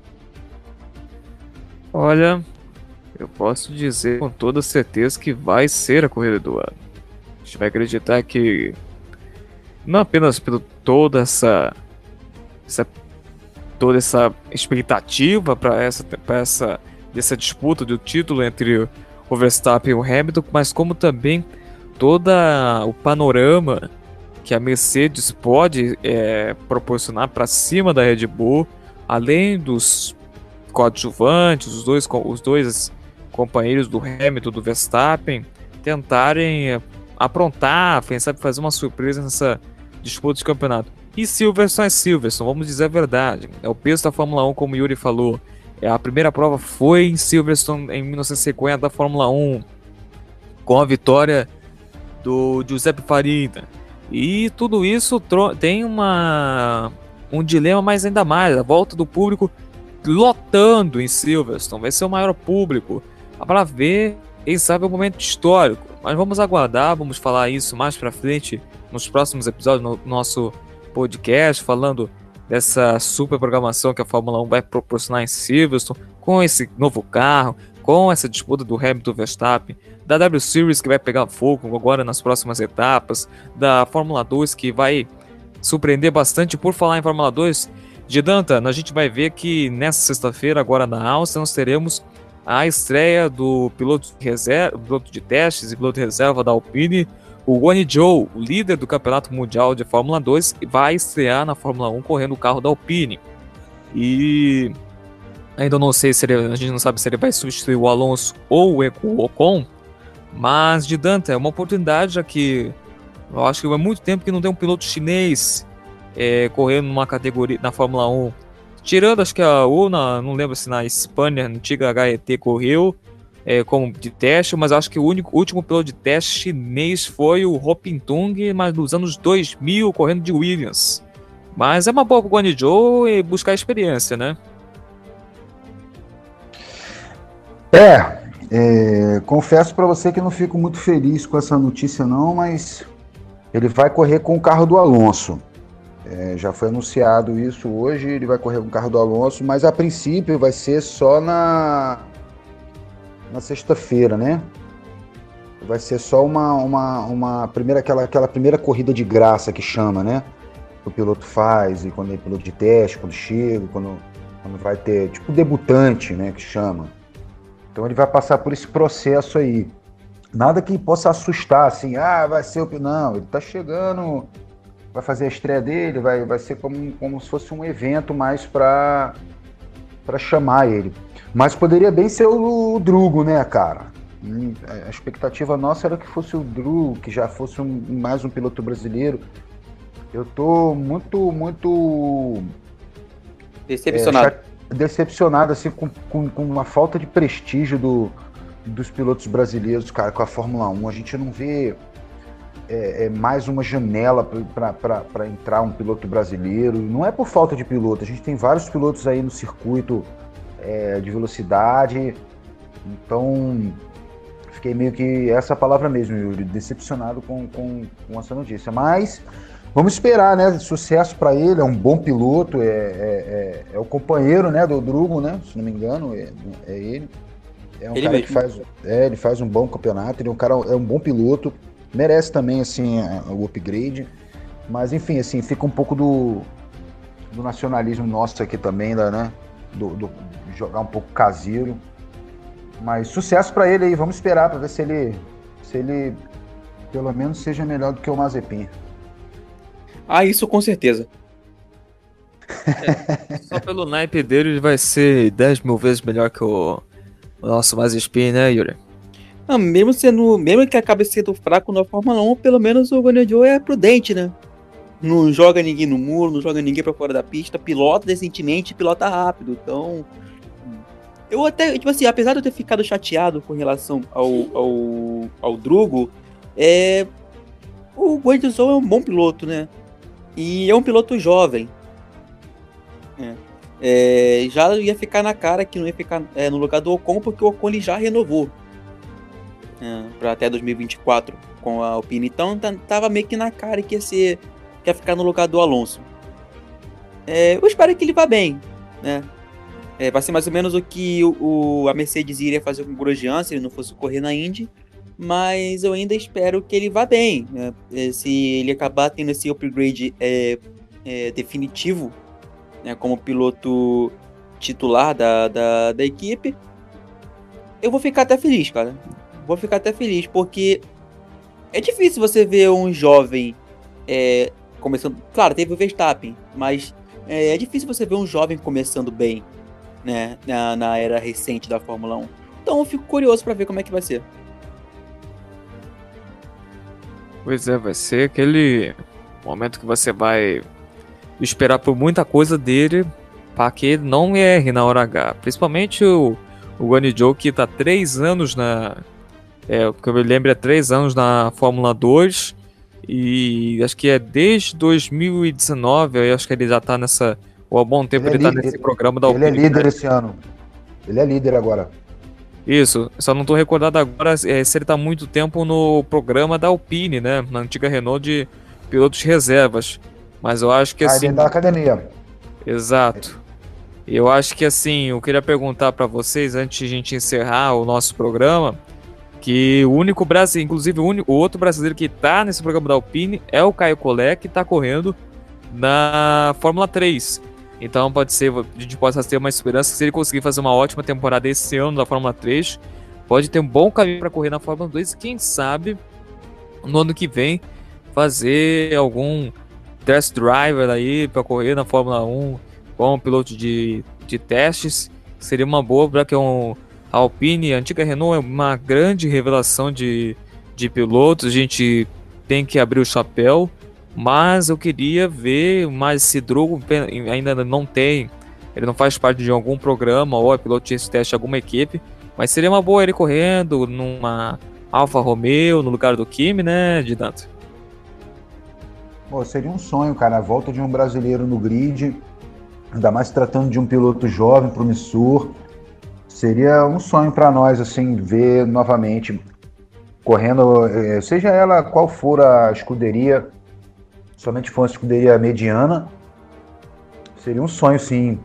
Olha, eu posso dizer com toda certeza que vai ser a corrida do ano. A gente vai acreditar que não apenas por toda essa, essa toda essa expectativa para essa para essa dessa disputa do título entre o Verstappen e o Hamilton, mas como também toda o panorama que a Mercedes pode é, proporcionar para cima da Red Bull, além dos coadjuvantes, os dois os dois companheiros do Hamilton, do Verstappen, tentarem eh, aprontar, quem sabe fazer uma surpresa nessa disputa de campeonato. E Silverstone é Silverstone, vamos dizer a verdade. É o peso da Fórmula 1, como o Yuri falou. É, a primeira prova foi em Silverstone em 1950 da Fórmula 1, com a vitória do Giuseppe Farina. E tudo isso tem uma um dilema mais ainda mais, a volta do público lotando em Silverstone, vai ser o maior público para ver, quem sabe, o um momento histórico. Mas vamos aguardar, vamos falar isso mais para frente nos próximos episódios no nosso podcast, falando dessa super programação que a Fórmula 1 vai proporcionar em Silverstone, com esse novo carro, com essa disputa do Hamilton Verstappen, da W Series que vai pegar fogo agora nas próximas etapas, da Fórmula 2 que vai surpreender bastante por falar em Fórmula 2. De Danta, a gente vai ver que nessa sexta-feira, agora na Áustria, nós teremos a estreia do piloto de, reserva, piloto de testes e piloto de reserva da Alpine, o Guanyu Zhou, o líder do Campeonato Mundial de Fórmula 2, vai estrear na Fórmula 1 correndo o carro da Alpine. E ainda não sei se ele, a gente não sabe se ele vai substituir o Alonso ou o Ocon, mas de Dante é uma oportunidade já que Eu acho que é muito tempo que não tem um piloto chinês é, correndo numa categoria na Fórmula 1. Tirando, acho que a UNA, não lembro se na Espanha, na antiga HET, correu é, como de teste, mas acho que o único, último piloto de teste chinês foi o Hopintung, mas nos anos 2000, correndo de Williams. Mas é uma boa pro Guanyu e buscar experiência, né? É, é confesso para você que não fico muito feliz com essa notícia não, mas ele vai correr com o carro do Alonso. É, já foi anunciado isso hoje, ele vai correr com o carro do Alonso, mas a princípio vai ser só na, na sexta-feira, né? Vai ser só uma, uma, uma primeira, aquela, aquela primeira corrida de graça que chama, né? O piloto faz, e quando é piloto de teste, quando chega, quando, quando vai ter, tipo debutante, né? Que chama. Então ele vai passar por esse processo aí. Nada que possa assustar, assim, ah, vai ser o. Não, ele tá chegando, vai fazer a estreia dele, vai, vai ser como, como se fosse um evento mais para chamar ele. Mas poderia bem ser o, o Drugo, né, cara? Hum, a expectativa nossa era que fosse o Drugo, que já fosse um, mais um piloto brasileiro. Eu tô muito, muito. Decepcionado. É, decepcionado, assim, com, com, com uma falta de prestígio do, dos pilotos brasileiros, cara, com a Fórmula 1. A gente não vê é, é mais uma janela para entrar um piloto brasileiro. Não é por falta de piloto, a gente tem vários pilotos aí no circuito é, de velocidade. Então, fiquei meio que essa palavra mesmo, Yuri, decepcionado com, com, com essa notícia. Mas vamos esperar, né? Sucesso para ele, é um bom piloto, é, é, é, é, o companheiro né, do Drugo, né? Se não me engano, é, é ele. É um ele cara mesmo. que faz, é, ele faz um bom campeonato, ele é um cara, é um bom piloto, merece também assim o upgrade. Mas enfim, assim, fica um pouco do, do nacionalismo nosso aqui também, né? Do, do jogar um pouco caseiro. Mas sucesso para ele aí, vamos esperar para ver se ele se ele pelo menos seja melhor do que o Mazepin. Ah, isso com certeza. É, só pelo naipe dele ele vai ser 10 mil vezes melhor que o o nosso mais spin, né, Yuri? Ah, mesmo sendo. Mesmo que acabe sendo fraco na Fórmula 1, pelo menos o Guanaju é prudente, né? Não joga ninguém no muro, não joga ninguém para fora da pista, pilota decentemente, pilota rápido. Então. Eu até, tipo assim, apesar de eu ter ficado chateado com relação ao, ao, ao Drugo, é, o Guanaju é um bom piloto, né? E é um piloto jovem. É é, já ia ficar na cara que não ia ficar é, no lugar do Ocon, porque o Ocon já renovou é, para até 2024 com a Alpine. Então tá, tava meio que na cara que ia, ser, que ia ficar no lugar do Alonso. É, eu espero que ele vá bem, né? É, vai ser mais ou menos o que o, o, a Mercedes iria fazer com o Grosjean se ele não fosse correr na Indy. Mas eu ainda espero que ele vá bem. Né? É, se ele acabar tendo esse upgrade é, é, definitivo né, como piloto titular da, da, da equipe, eu vou ficar até feliz, cara. Vou ficar até feliz, porque é difícil você ver um jovem é, começando. Claro, teve o Verstappen, mas é, é, difícil você ver um jovem começando bem, né, na, na era recente da Fórmula 1. Então eu fico curioso para ver como é que vai ser. Pois é, vai ser aquele momento que você vai esperar por muita coisa dele para que ele não erre na hora H. Principalmente o, o Zhou, que está três anos na. É, que eu me lembro, é três anos na Fórmula 2. E acho que é desde 2019, eu acho que ele já está nessa. Ou há bom tempo ele, ele é tá nesse programa da Ele é líder esse ano. Ele é líder agora. Isso, só não estou recordado agora é, se ele está muito tempo no programa da Alpine, né? Na antiga Renault de pilotos reservas. Mas eu acho que assim. Aí da academia. Exato. Eu acho que assim, eu queria perguntar para vocês, antes de a gente encerrar o nosso programa, que o único brasileiro, inclusive o, único, o outro brasileiro que tá nesse programa da Alpine é o Caio Collet, que tá correndo na Fórmula 3. Então pode ser, a gente pode ter uma esperança que se ele conseguir fazer uma ótima temporada esse ano da Fórmula 3, pode ter um bom caminho para correr na Fórmula 2 e quem sabe no ano que vem fazer algum test driver aí para correr na Fórmula 1 como piloto de, de testes. Seria uma boa para que um Alpine, a antiga Renault, é uma grande revelação de, de pilotos. A gente tem que abrir o chapéu, mas eu queria ver mais esse Drogo ainda não tem, ele não faz parte de algum programa ou é piloto de teste de alguma equipe, mas seria uma boa ele correndo numa Alfa Romeo no lugar do Kimi, né, de Dante? Pô, seria um sonho, cara, a volta de um brasileiro no grid, ainda mais tratando de um piloto jovem, promissor. Seria um sonho para nós, assim, ver novamente correndo, eh, seja ela qual for a escuderia, somente for uma escuderia mediana, seria um sonho, sim,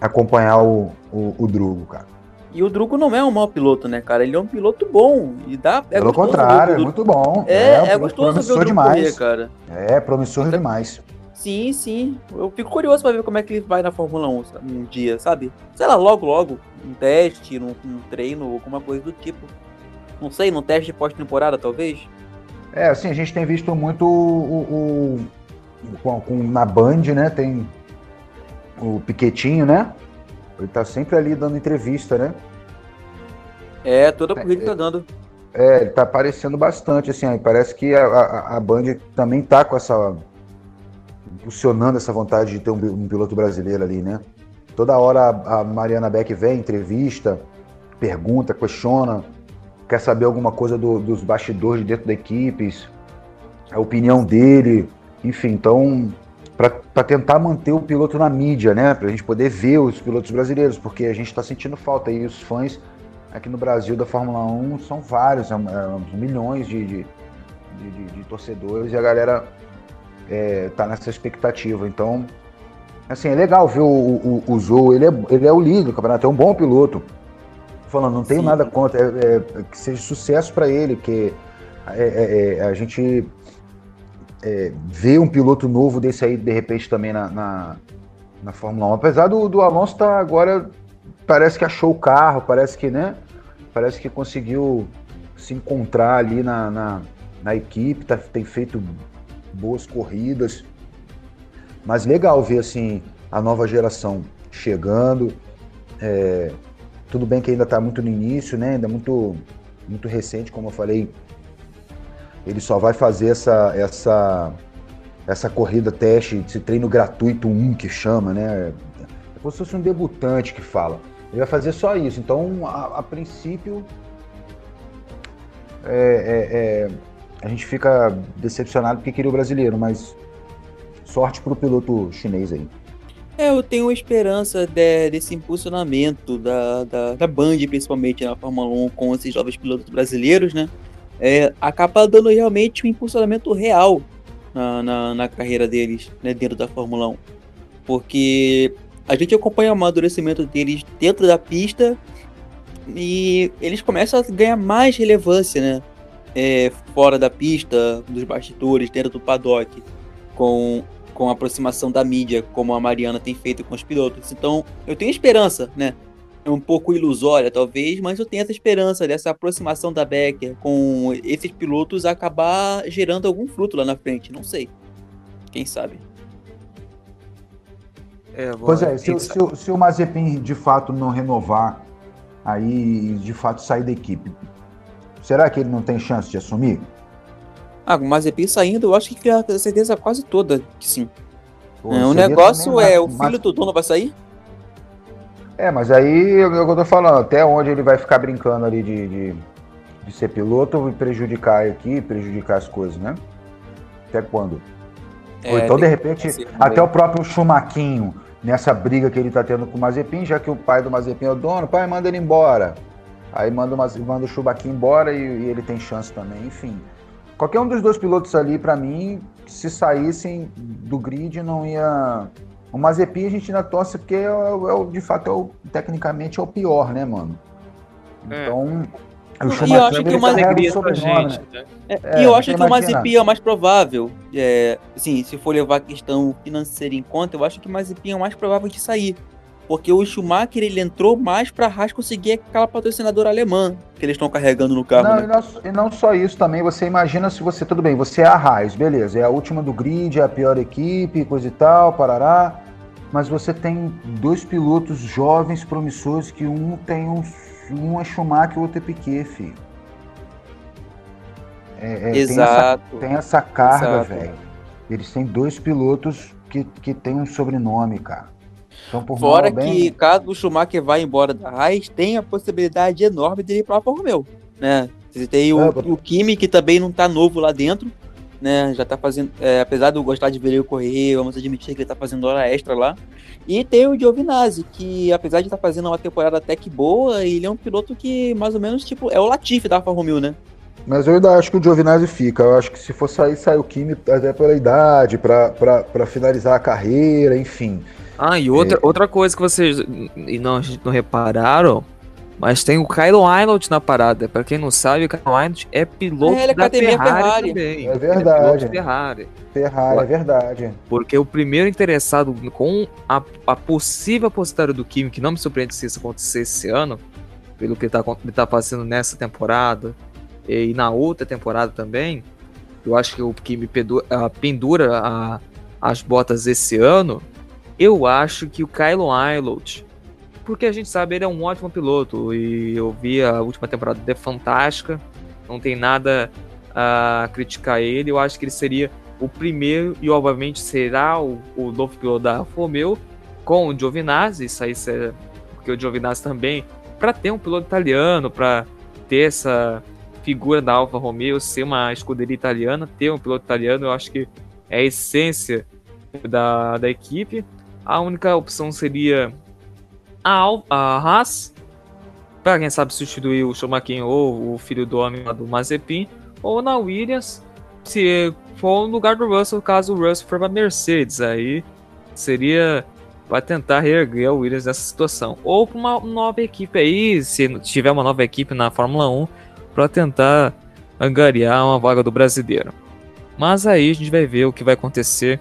acompanhar o, o, o Drugo, cara. E o Drugo não é um mau piloto, né, cara? Ele é um piloto bom. E dá, é Pelo contrário, é muito bom. É, é, é gostoso ver o Drugo demais. correr, cara. É, promissor demais. Sim, sim. Eu fico curioso pra ver como é que ele vai na Fórmula 1 um dia, sabe? Sei lá, logo, logo. Um teste, num, num treino, alguma coisa do tipo. Não sei, num teste de pós-temporada, talvez? É, assim, a gente tem visto muito o, o, o com, na Band, né? Tem o Piquetinho, né? Ele tá sempre ali dando entrevista, né? É, toda a corrida é, tá dando. É, ele tá aparecendo bastante, assim, aí parece que a, a, a Band também tá com essa. impulsionando essa vontade de ter um, um piloto brasileiro ali, né? Toda hora a, a Mariana Beck vem, entrevista, pergunta, questiona, quer saber alguma coisa do, dos bastidores de dentro da equipe, a opinião dele, enfim, então para tentar manter o piloto na mídia, né? Para a gente poder ver os pilotos brasileiros, porque a gente está sentindo falta e os fãs aqui no Brasil da Fórmula 1 são vários, são, é, milhões de, de, de, de, torcedores e a galera é, tá nessa expectativa. Então, assim, é legal ver o, o, o Zou, ele é, ele é o líder do campeonato, é um bom piloto. Falando, não tenho Sim. nada contra, é, é, que seja sucesso para ele, que é, é, a gente é, ver um piloto novo desse aí, de repente, também na, na, na Fórmula 1. Apesar do, do Alonso estar tá agora, parece que achou o carro, parece que, né? Parece que conseguiu se encontrar ali na, na, na equipe, tá, tem feito boas corridas. Mas legal ver, assim, a nova geração chegando. É, tudo bem que ainda está muito no início, né? Ainda muito, muito recente, como eu falei, ele só vai fazer essa, essa, essa corrida teste, esse treino gratuito 1 que chama, né? É como se fosse um debutante que fala. Ele vai fazer só isso. Então, a, a princípio, é, é, é, a gente fica decepcionado porque queria o brasileiro, mas sorte para o piloto chinês aí. É, eu tenho esperança de, desse impulsionamento da, da, da Band, principalmente na Fórmula 1, com esses jovens pilotos brasileiros, né? é, acaba dando realmente um impulsionamento real na, na, na, carreira deles né, dentro da Fórmula 1. Porque a gente acompanha o amadurecimento deles dentro da pista e eles começam a ganhar mais relevância né, é, fora da pista, dos bastidores, dentro do paddock, com, com a aproximação da mídia, como a Mariana tem feito com os pilotos. Então eu tenho esperança né, é um pouco ilusória, talvez, mas eu tenho essa esperança dessa aproximação da Becker com esses pilotos acabar gerando algum fruto lá na frente. Não sei. Quem sabe? É, pois é, se, se, se, o Mazepin de fato não renovar, aí de fato sair da equipe, será que ele não tem chance de assumir? Ah, o Mazepin saindo, eu acho que a certeza quase toda que sim. Pô, é, o negócio é, o filho do dono vai sair? É, mas aí eu, eu tô falando, até onde ele vai ficar brincando ali de, de, de ser piloto e prejudicar a equipe, prejudicar as coisas, né? Até quando? É, Ou então, de repente, até o próprio Chumaquinho, nessa briga que ele tá tendo com o Mazepin, já que o pai do Mazepin é o dono, pai, manda ele embora. Aí manda o, manda o Chubaquinho embora e, e ele tem chance também, enfim. Qualquer um dos dois pilotos ali, para mim, se saíssem do grid, não ia o Mazepin a gente ainda torce porque é, é, de fato é o, tecnicamente é o pior, né, mano? É. Então. É. O e eu acho que o Mazepin é gente, né? é, é, e eu acho que o Mazepin é o mais provável. É, assim, se for levar a questão financeira em conta, eu acho que o Mazepin é o mais provável de sair. Porque o Schumacher ele entrou mais para a Haas conseguir aquela patrocinadora alemã que eles estão carregando no carro. Não, né? e não, e não, só isso também, você imagina se você, tudo bem, você é a Haas, beleza, é a última do grid, é a pior equipe, coisa e tal, parará mas você tem dois pilotos jovens, promissores, que um tem um, um é Schumacher e o outro é Piquet, filho. É, é, Exato. Tem essa, tem essa carga, velho. Eles têm dois pilotos que, que têm um sobrenome, cara. Então, Fora que, bem, caso o Schumacher vá embora da Haas, tem a possibilidade enorme dele ir para Alfa Romeo, né? Você tem o, É, o Kimi, que também não tá novo lá dentro, né? Já tá fazendo, é, apesar de eu gostar de ver ele correr, vamos admitir que ele tá fazendo hora extra lá. E tem o Giovinazzi, que apesar de estar fazendo uma temporada até que boa, ele é um piloto que mais ou menos, tipo, é o Latifi da Alfa Romeo, né? Mas eu ainda acho que o Giovinazzi fica. Eu acho que se for sair, sai o Kimi até pela idade, pra finalizar a carreira, enfim. Ah, e outra, outra coisa que vocês e não, não repararam, mas tem o Kylo Reynolds na parada. Pra quem não sabe, o Kylo Reynolds é piloto É, ele é da academia Ferrari, Ferrari. também. É Ele verdade. piloto Ferrari. Ferrari, Ué. é verdade. Porque o primeiro interessado com a, a possível aposentária do Kimi, que não me surpreende se isso acontecer esse ano, pelo que ele tá, ele tá fazendo nessa temporada e na outra temporada também, eu acho que o Kimi pedu- ah, pendura a- as botas esse ano, eu acho que o Kylo Reynolds, porque a gente sabe ele é um ótimo piloto e eu vi a última temporada é fantástica, não tem nada a criticar ele, eu acho que ele seria o primeiro e obviamente será o, o novo piloto da Alfa Romeo com o Giovinazzi, isso aí será, porque o Giovinazzi também, para ter um piloto italiano, para ter essa figura da Alfa Romeo, ser uma escuderia italiana, ter um piloto italiano, eu acho que é a essência da, da equipe. A única opção seria a, Al- a Haas, para quem sabe substituir o Schumacher ou o filho do homem lá do Mazepin, ou na Williams, se for no lugar do Russell, caso o Russell for para Mercedes, aí seria para tentar reerguer o Williams nessa situação. Ou para uma nova equipe aí, se tiver uma nova equipe na Fórmula 1, para tentar angariar uma vaga do brasileiro. Mas aí a gente vai ver o que vai acontecer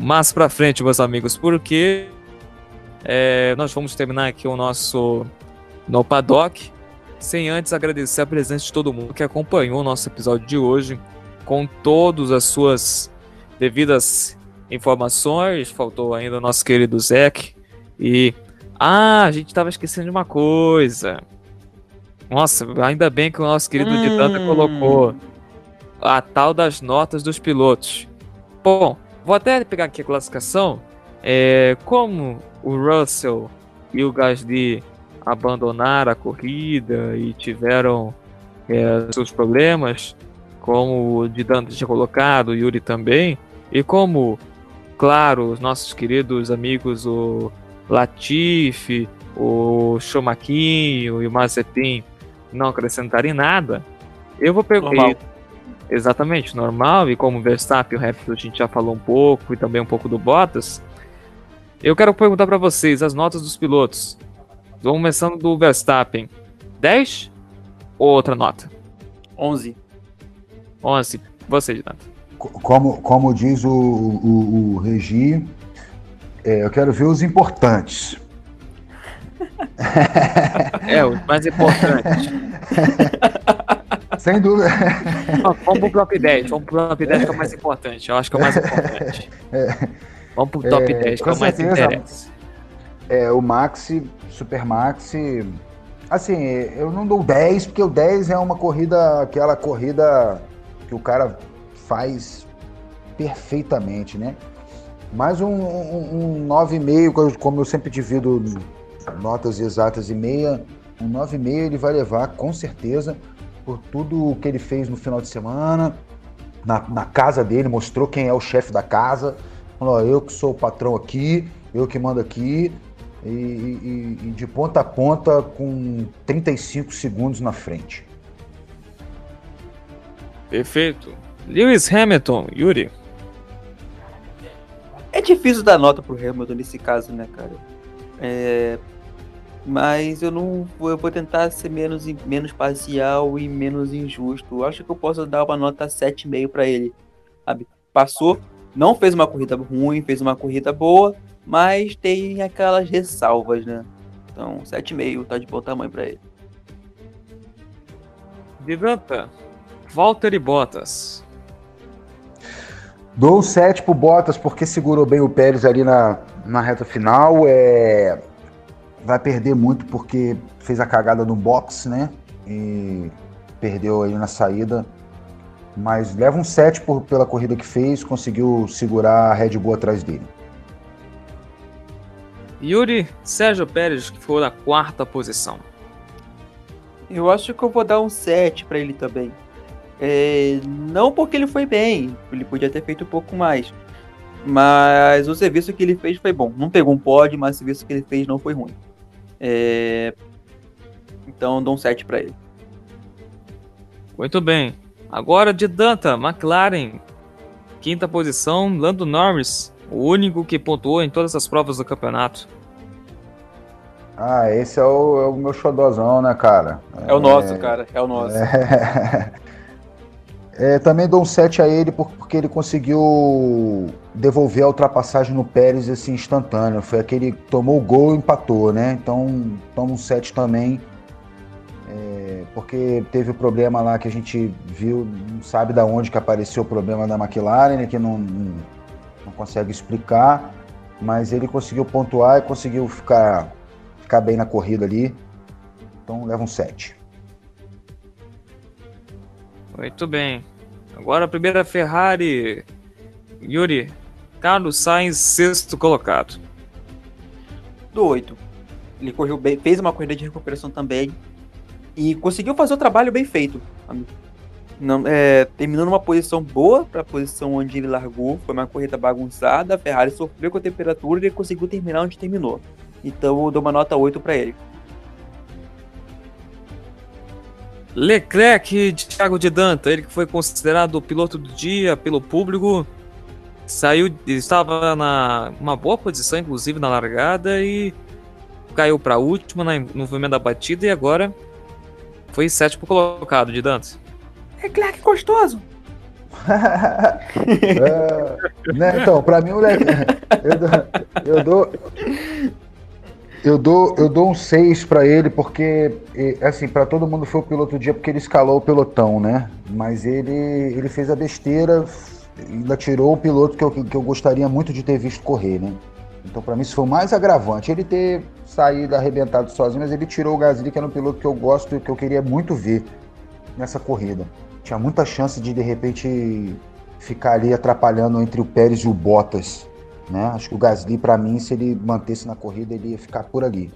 mais para frente, meus amigos, porque é, nós vamos terminar aqui o nosso no paddock, sem antes agradecer a presença de todo mundo que acompanhou o nosso episódio de hoje, com todas as suas devidas informações. Faltou ainda o nosso querido Zeke. E. Ah, a gente estava esquecendo de uma coisa. Nossa, ainda bem que o nosso querido Hum. Ditanta colocou a tal das notas dos pilotos. Bom, vou até pegar aqui a classificação. É, como o Russell e o Gasly abandonaram a corrida e tiveram é, seus problemas, como o Didanta tinha colocado, o Yuri também, e como, claro, os nossos queridos amigos, o Latifi, o Chomaquinho e o Mazepin não acrescentarem nada, eu vou pegar. Exatamente, normal, e como o Verstappen e o Hamilton a gente já falou um pouco, e também um pouco do Bottas, eu quero perguntar para vocês as notas dos pilotos. Vamos começando do Verstappen. 10 ou outra nota? 11. 11. Você, Jonathan. Co- Como, como diz o, o, o Regi, é, eu quero ver os importantes. É, o mais importante. Sem dúvida. Não, vamos pro top 10. Vamos pro top 10 que é o mais importante. Eu acho que é o mais importante. Vamos pro top É, 10, que é o mais certeza. interessa. É, o Maxi, Super Maxi. Assim, eu não dou 10, porque o 10 é uma corrida, aquela corrida que o cara faz perfeitamente, né? Mas um, um, um 9,5, como eu sempre divido notas exatas e meia, um 9,5 ele vai levar com certeza por tudo que ele fez no final de semana, na, na casa dele, mostrou quem é o chefe da casa. Falou, ó, eu que sou o patrão aqui, eu que mando aqui, e, e- e de ponta a ponta com 35 segundos na frente. Perfeito. Lewis Hamilton, Yuri. É difícil dar nota pro Hamilton nesse caso, né, cara? É, Mas eu não vou, eu vou tentar ser menos, menos parcial e menos injusto. Eu acho que eu posso dar uma nota 7,5 pra ele. Sabe? Passou, não fez uma corrida ruim, fez uma corrida boa, mas tem aquelas ressalvas, né? Então, 7,5 tá de bom tamanho pra ele. Didanta. Valtteri Bottas. Dou 7 pro Bottas porque segurou bem o Pérez ali na, na reta final. É... Vai perder muito porque fez a cagada no box, né? E perdeu aí na saída. Mas leva um 7 por, pela corrida que fez, conseguiu segurar a Red Bull atrás dele. Yuri Sérgio Pérez, que foi na quarta posição. Eu acho que eu vou dar um 7 para ele também. É, não porque ele foi bem, ele podia ter feito um pouco mais. Mas o serviço que ele fez foi bom. Não pegou um pódio, mas o serviço que ele fez não foi ruim. É, então dou um 7 para ele. Muito bem. Agora de Danta, McLaren. Quinta posição, Lando Norris, o único que pontuou em todas as provas do campeonato. Ah, esse é o, é o meu xodozão, né, cara? É, é, o nosso, cara. É o nosso. É... é, também dou um 7 a ele porque ele conseguiu devolver a ultrapassagem no Pérez assim, instantâneo. Foi aquele que tomou o gol e empatou, né? Então, toma um 7 também porque teve o problema lá que a gente viu, não sabe da onde que apareceu o problema da McLaren, né, que não, não, não, consegue explicar, mas ele conseguiu pontuar e conseguiu ficar, ficar bem na corrida ali. Então leva um 7. Muito bem. Agora a primeira Ferrari. Yuri, Carlos Sainz, sexto colocado. Do 8. Ele correu bem, fez uma corrida de recuperação também, e conseguiu fazer o trabalho bem feito. Não, é, terminando uma posição boa para a posição onde ele largou, foi uma corrida bagunçada, a Ferrari sofreu com a temperatura e ele conseguiu terminar onde terminou. Então eu dou uma nota 8 para ele. Leclerc de Thiago de Danta, ele que foi considerado o piloto do dia pelo público, saiu, estava na uma boa posição, inclusive na largada, e caiu para a última no movimento da batida e agora foi sétimo colocado de Dantas. Leclerc gostoso. é, né, então, para mim o Leclerc, eu, eu dou eu dou eu dou um 6 para ele porque assim, para todo mundo foi o piloto do dia porque ele escalou o pelotão, né? Mas ele ele fez a besteira, ainda tirou o piloto que eu, que eu gostaria muito de ter visto correr, né? Então, para mim, isso foi o mais agravante. Ele ter saído arrebentado sozinho, mas ele tirou o Gasly, que era um piloto que eu gosto e que eu queria muito ver nessa corrida. Tinha muita chance de, de repente, ficar ali atrapalhando entre o Pérez e o Bottas. Né? Acho que o Gasly, para mim, se ele mantesse na corrida, ele ia ficar por ali.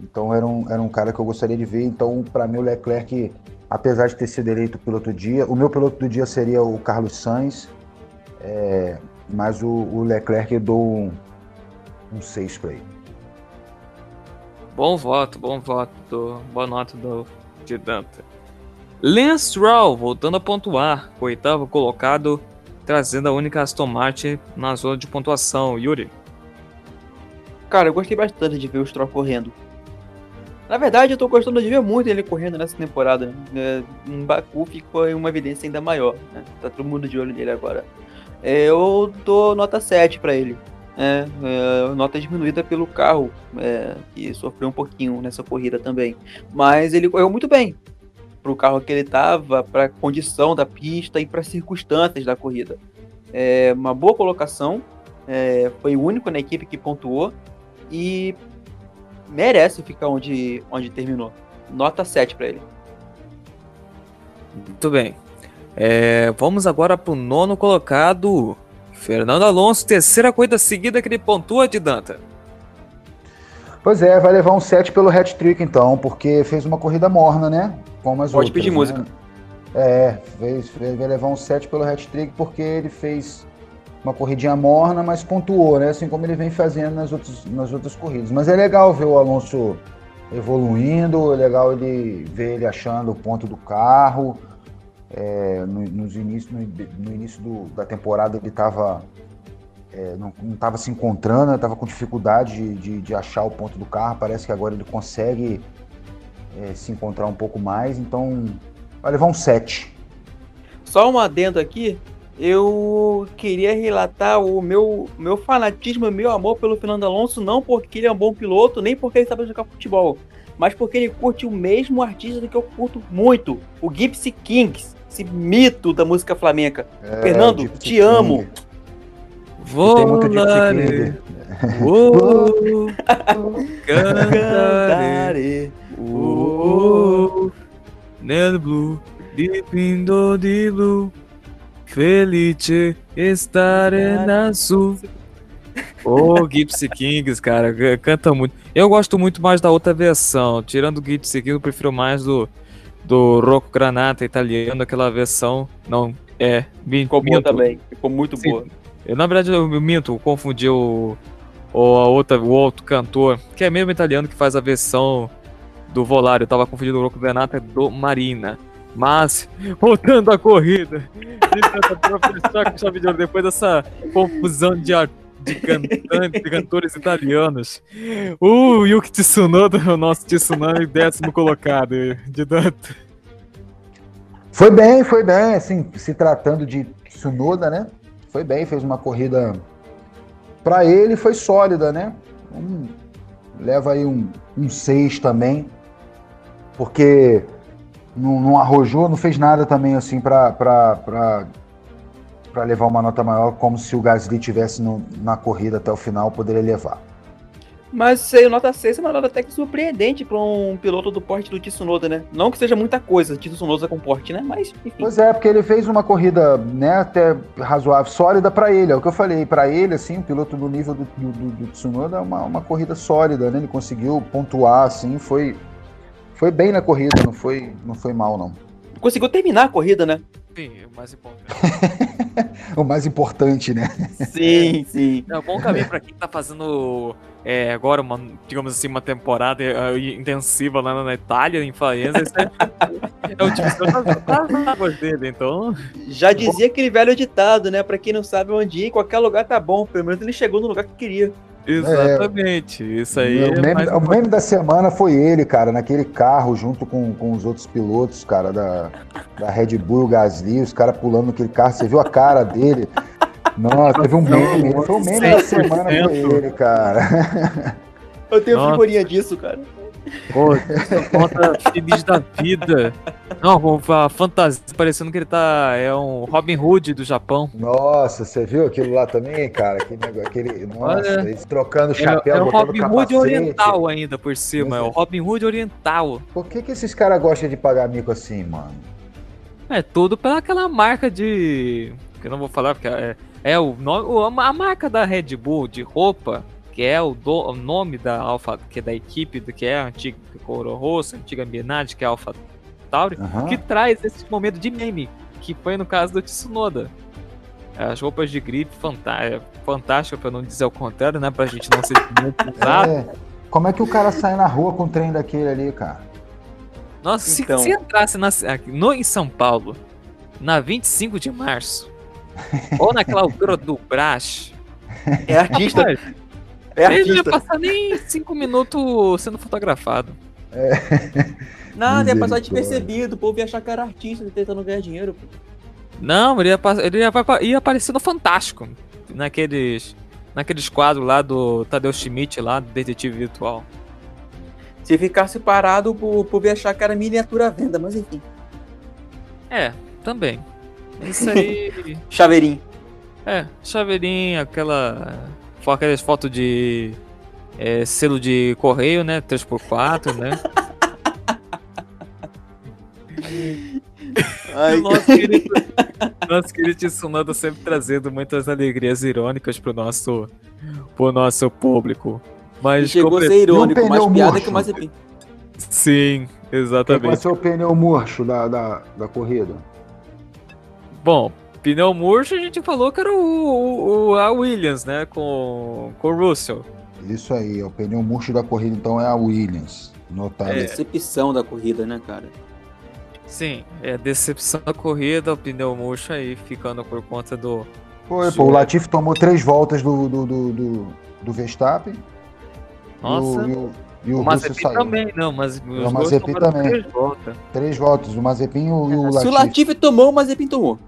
Então, era um, era um cara que eu gostaria de ver. Então, para mim, o Leclerc, apesar de ter sido eleito piloto do dia, o meu piloto do dia seria o Carlos Sainz. É, mas o, o Leclerc eu dou um, um 6 para ele. Bom voto, bom voto, boa nota do, de. Lance Stroll voltando a pontuar, oitavo colocado, trazendo a única Aston Martin na zona de pontuação. Yuri. Cara, eu gostei bastante de ver o Stroll correndo. Na verdade, eu tô gostando de ver muito ele correndo nessa temporada. Né? Em Baku ficou uma evidência ainda maior. Né? Tá todo mundo de olho nele agora. É, eu dou nota 7 para ele é, é, nota diminuída pelo carro, é, que sofreu um pouquinho nessa corrida também. Mas ele correu muito bem para o carro que ele estava, para a condição da pista e para as circunstâncias da corrida. É, uma boa colocação, é, foi o único na equipe que pontuou e merece ficar onde, onde terminou. Nota 7 para ele. Muito bem. É, vamos agora para o nono colocado, Fernando Alonso, terceira corrida seguida que ele pontua de Danta. Pois é, vai levar um 7 pelo hat-trick então, porque fez uma corrida morna, né? Como as Pode outras, pedir né? música. É, fez, vai levar um 7 pelo hat-trick porque ele fez uma corridinha morna, mas pontuou, né? Assim como ele vem fazendo nas outras, nas outras corridas. Mas é legal ver o Alonso evoluindo, é legal ele ver ele achando o ponto do carro. É, no, nos início, no, no início do, da temporada ele estava é, não estava se encontrando, estava com dificuldade de, de, de, achar o ponto do carro. Parece que agora ele consegue é, se encontrar um pouco mais, então vai levar um 7. Só um adendo aqui, eu queria relatar o meu, meu fanatismo, meu amor pelo Fernando Alonso, não porque ele é um bom piloto, nem porque ele sabe jogar futebol, mas porque ele curte o mesmo artista que eu curto muito, o Gypsy Kings esse mito da música flamenca. É, Fernando, te King. amo. Volare. Vou cantare. Nel Blue. Lindo de blue, felice estare na sul. Ô, Gypsy Kings, cara, canta muito. Eu gosto muito mais da outra versão. Tirando o Gypsy Kings, eu prefiro mais do, do Rocco Granata italiano, aquela versão. Não, é. mi- Ficou boa também. Ficou muito Sim. boa. Eu, na verdade, eu minto, eu confundi o, o, a outra, o outro cantor, que é mesmo italiano que faz a versão do Volare. Eu tava confundindo o Rocco Granata do Marina. Mas, voltando à corrida, depois dessa confusão de, de cantantes, de cantores italianos, o Yuki Tsunoda, o nosso Tsunami, décimo colocado, de tanto. Foi bem, foi bem, assim, se tratando de Tsunoda, né? Foi bem, fez uma corrida para ele, foi sólida, né? Um- leva aí um, um 6 também, porque não, não arrojou, não fez nada também assim para levar uma nota maior, como se o Gasly tivesse no- na corrida até o final, poderia levar. Mas o nota 6 é uma nota até que surpreendente pra um piloto do porte do Tsunoda, né? Não que seja muita coisa, Tsunoda com porte, né? Mas, enfim. Pois é, porque ele fez uma corrida, né, até razoável, sólida para ele. É o que eu falei, para ele, assim, o piloto do nível do, do, do, do Tsunoda é uma, uma corrida sólida, né? Ele conseguiu pontuar, assim, foi, foi bem na corrida, não foi, não foi mal, não. Conseguiu terminar a corrida, né? Sim, o mais importante. O mais importante, né? Sim, sim. É um bom caminho pra quem tá fazendo é, agora uma, digamos assim, uma temporada é, intensiva lá na Itália, em Faenza. É, é o tipo das águas dele, então. Já dizia aquele velho ditado, né? Pra quem não sabe onde ir, qualquer lugar tá bom. Pelo menos ele chegou no lugar que queria. Exatamente. Isso aí o, é meme, mais o meme da semana foi ele, cara, naquele carro junto com, com os outros pilotos, cara, da, da Red Bull, o Gasly, os caras pulando naquele carro. Você viu a cara dele? Nossa, teve um meme. Foi o meme da semana, foi 100%. ele, cara. Eu tenho Nossa. figurinha disso, cara. Pô, conta feliz da vida. Não, a fantasia, parecendo que ele tá. É um Robin Hood do Japão. Nossa, você viu aquilo lá também, cara? Aquele, negócio- aquele, nossa, Olha. eles trocando É, chapéu, é o botando Robin. Hood oriental ainda por cima. É o é. Robin Hood oriental. Por que, que esses caras gostam de pagar mico assim, mano? É tudo pelaquela marca de. Que eu não vou falar porque é, é o nome. A marca da Red Bull de roupa, que é o, do- o nome da Alpha, que é da equipe, do que é a antiga Coro Rosso, a antiga Minardi, que é a Alpha Tauri, Aham. que traz esse momento de meme, que foi no caso do Tsunoda. As roupas de gripe é fantástica, pra não dizer o contrário, né? Pra gente não ser muito usado. É. Como é que o cara sai na rua com um trem daquele ali, cara? Nossa, se- Então. se, entrasse na, no, em São Paulo, na 25 de março, ou naquela altura do Brás, É artista. É ele não ia artista. passar nem 5 minutos sendo fotografado. Nada, ia passar despercebido. O povo ia achar que era artista tentando ganhar dinheiro. pô. Não, ele ia, ele ia, ia aparecer no Fantástico, naqueles, naqueles quadros lá do Tadeu Schmidt, lá, do Detetive Virtual. Se ficasse parado, o povo ia achar que era miniatura à venda, mas enfim. É, também. Isso aí. Chaveirinho. É, chaveirinho, aquela. Fo- Aquelas fotos de. é, selo de correio, né? 3x4, né? Ai, nosso querido, nosso querido Tsunoda sempre trazendo muitas alegrias irônicas pro nosso, pro nosso público. Mas chegou a ser irônico, o mais piada que o Mazepin. Sim, Quem vai exatamente. ser o pneu murcho da, da, da corrida? Bom, pneu murcho a gente falou que era o, o- o- a Williams, né? Com, com o Russell. Isso aí, é o pneu murcho da corrida, então é a Williams. Notado. A decepção da corrida, né, cara? Sim, é decepção da corrida, o pneu murcho aí ficando por conta do. Foi, pô, o Latifi tomou três voltas do, do, do, do, do Verstappen. Nossa, E o, e o, o o Mazepin saiu. também, não, mas os dois Mazepin também. três voltas. Três voltas, o Mazepin e o, e o Se o. Latifi tomou, o Mazepin tomou.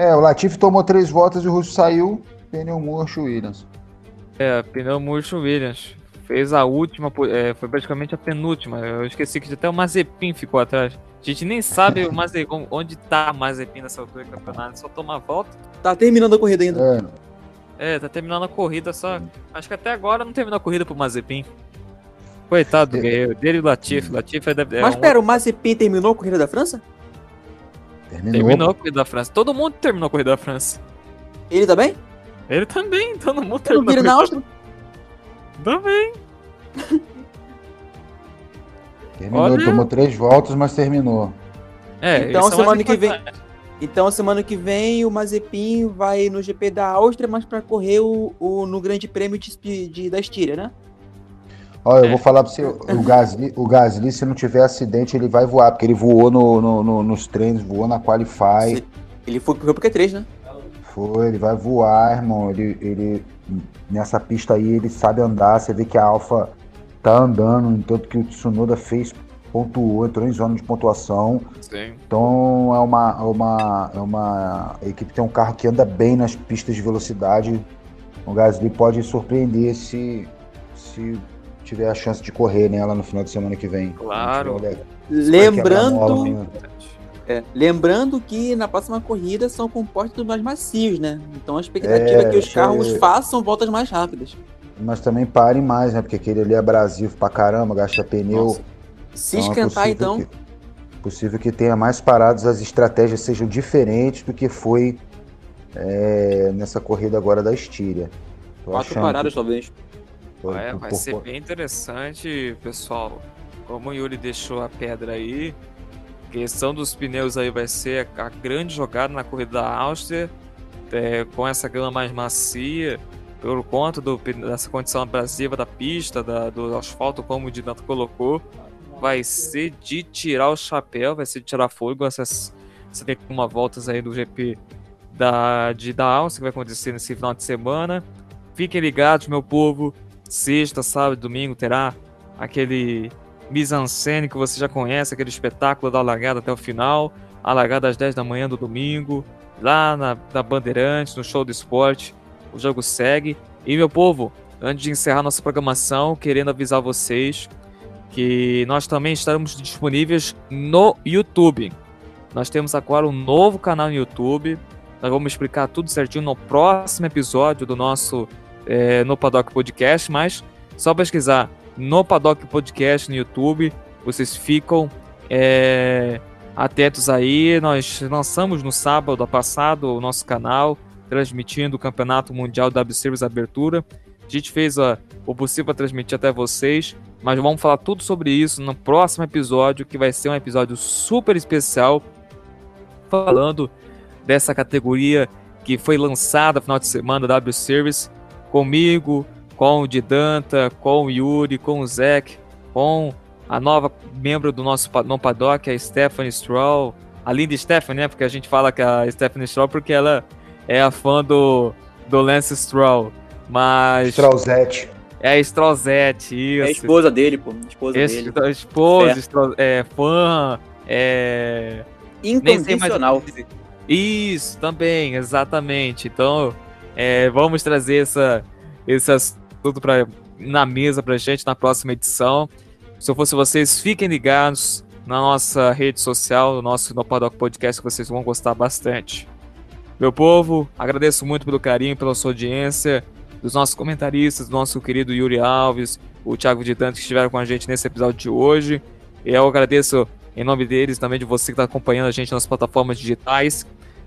É, o Latifi tomou três voltas e o Russo saiu. Pneu murcho, Williams. É, pneu murcho Williams. Fez a última, é, foi praticamente a penúltima. Eu esqueci que até o Mazepin ficou atrás. A gente nem sabe o Mazepin, onde tá o Mazepin nessa altura do campeonato, só toma a volta. Tá terminando a corrida ainda. É, É, tá terminando a corrida só. Acho que até agora não terminou a corrida pro Mazepin. Coitado do É. guerreiro. Dele e o Latifi. Latifi deve. é Mas um- pera, o Mazepin terminou a corrida da França? Terminou. Terminou a corrida da França. Todo mundo terminou a corrida da França. Ele também? Ele também, todo mundo Eu terminou. vira a na corrida- Áustria? Também. Terminou, Olha. tomou três voltas, mas terminou. É, Então, isso é semana que vem-. Então, semana que vem, o Mazepin vai no GP da Áustria, mas pra correr o, o- no Grande Prêmio de, de- da Estíria, né? Olha, eu É. vou falar pra você, o Gasly, o Gasly, se não tiver acidente, ele vai voar, porque ele voou no, no- no- nos treinos, voou na Qualify. Se- Ele foi pro Q3, né? Foi, ele vai voar, irmão. Ele, ele nessa pista aí ele sabe andar. Você vê que a Alfa tá andando, tanto que o Tsunoda fez pontuou, entrou em zona de pontuação. Sim. Então é uma, é uma, é uma a equipe tem um carro que anda bem nas pistas de velocidade. O Gasly pode surpreender se se tiver a chance de correr nela no final de semana que vem. Claro. Lembrando, né? é, lembrando que na próxima corrida são compostos mais macios, né? Então a expectativa é, É, que os carros façam voltas mais rápidas. Mas também pare mais, né? Porque aquele ali é abrasivo pra caramba, gasta pneu. Nossa. Se Então é esquentar, possível então, que- possível que tenha mais paradas, as estratégias sejam diferentes do que foi é, nessa corrida agora da Estíria. Tô quatro paradas, que- talvez. Tô- É, tô vai por ser bem interessante, pessoal. Como o Yuri deixou a pedra aí, questão dos pneus aí vai ser a, grande jogada na corrida da Áustria, é, com essa grama mais macia, por conta do, dessa condição abrasiva da pista, da- do asfalto, como o Dinato colocou, vai ser de tirar o chapéu, vai ser de tirar fogo essas 71 voltas aí do GP da, de, da Áustria que vai acontecer nesse final de semana. Fiquem ligados, meu povo. Sexta, sábado domingo terá aquele mise-en-scène que você já conhece, aquele espetáculo da largada até o final. A largada às 10 da manhã do domingo, lá na, na Bandeirantes, no show do esporte. O jogo segue. E, meu povo, antes de encerrar nossa programação, querendo avisar vocês que nós também estaremos disponíveis no YouTube. Nós temos agora um novo canal no YouTube. Nós vamos explicar tudo certinho no próximo episódio do nosso é, No Paddock Podcast, mas só pesquisar No Paddock Podcast no YouTube, vocês ficam é, atentos aí. Nós lançamos no sábado passado o nosso canal, transmitindo o Campeonato Mundial W Series Abertura. A gente fez ó, o possível para transmitir até vocês, mas vamos falar tudo sobre isso no próximo episódio, que vai ser um episódio super especial, falando dessa categoria que foi lançada no final de semana da W Series, comigo, com o Didanta, com o Yuri, com o Zek, com a nova membro do nosso no paddock, a Stephanie Stroll, a linda Stephanie, né? Porque a gente fala que a Stephanie Stroll porque ela é a fã do, do Lance Stroll, mas Strauzete. é a Strollzete, isso. É a esposa dele, pô. a Esposa Esse, dele. esposa, É. Stroll- é, fã, é, Incondicional. Isso, também, exatamente. Então, é, vamos trazer essa, esse assunto pra, na mesa pra gente na próxima edição. Se eu fosse vocês, fiquem ligados na nossa rede social, no nosso No Paddock Podcast, que vocês vão gostar bastante. Meu povo, agradeço muito pelo carinho, pela sua audiência, dos nossos comentaristas, do nosso querido Yuri Alves, o Thiago de Tanto que estiveram com a gente nesse episódio de hoje. Eu agradeço em nome deles, também de você que está acompanhando a gente nas plataformas digitais.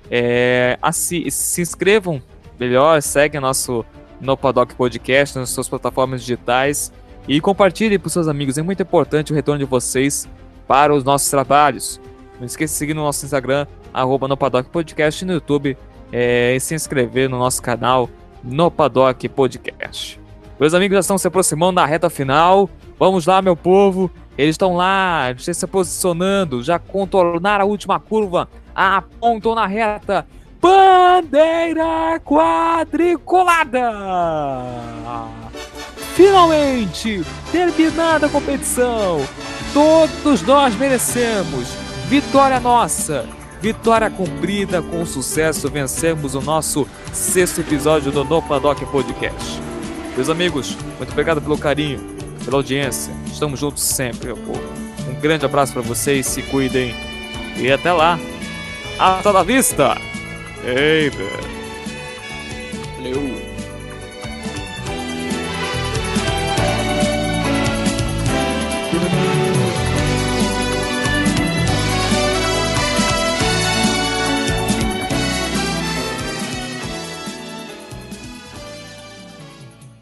É, se inscrevam melhor, seguem nosso No Paddock Podcast nas suas plataformas digitais e compartilhem para os seus amigos. É muito importante o retorno de vocês para os nossos trabalhos. Não esqueça de seguir no nosso Instagram, arroba No Paddock Podcast, e no YouTube é, e se inscrever no nosso canal No Paddock Podcast. Meus amigos já estão se aproximando da reta final. Vamos lá, meu povo. Eles estão lá, já se posicionando, já contornaram a última curva, apontam na reta. Bandeira quadriculada! Finalmente, terminada a competição. Todos nós merecemos. Vitória nossa. Vitória cumprida com sucesso. Vencemos o nosso sexto episódio do No Paddock Podcast. Meus amigos, muito obrigado pelo carinho, pela audiência. Estamos juntos sempre, meu povo. Um grande abraço para vocês, se cuidem e até lá. Hasta la vista! Amen. Hello.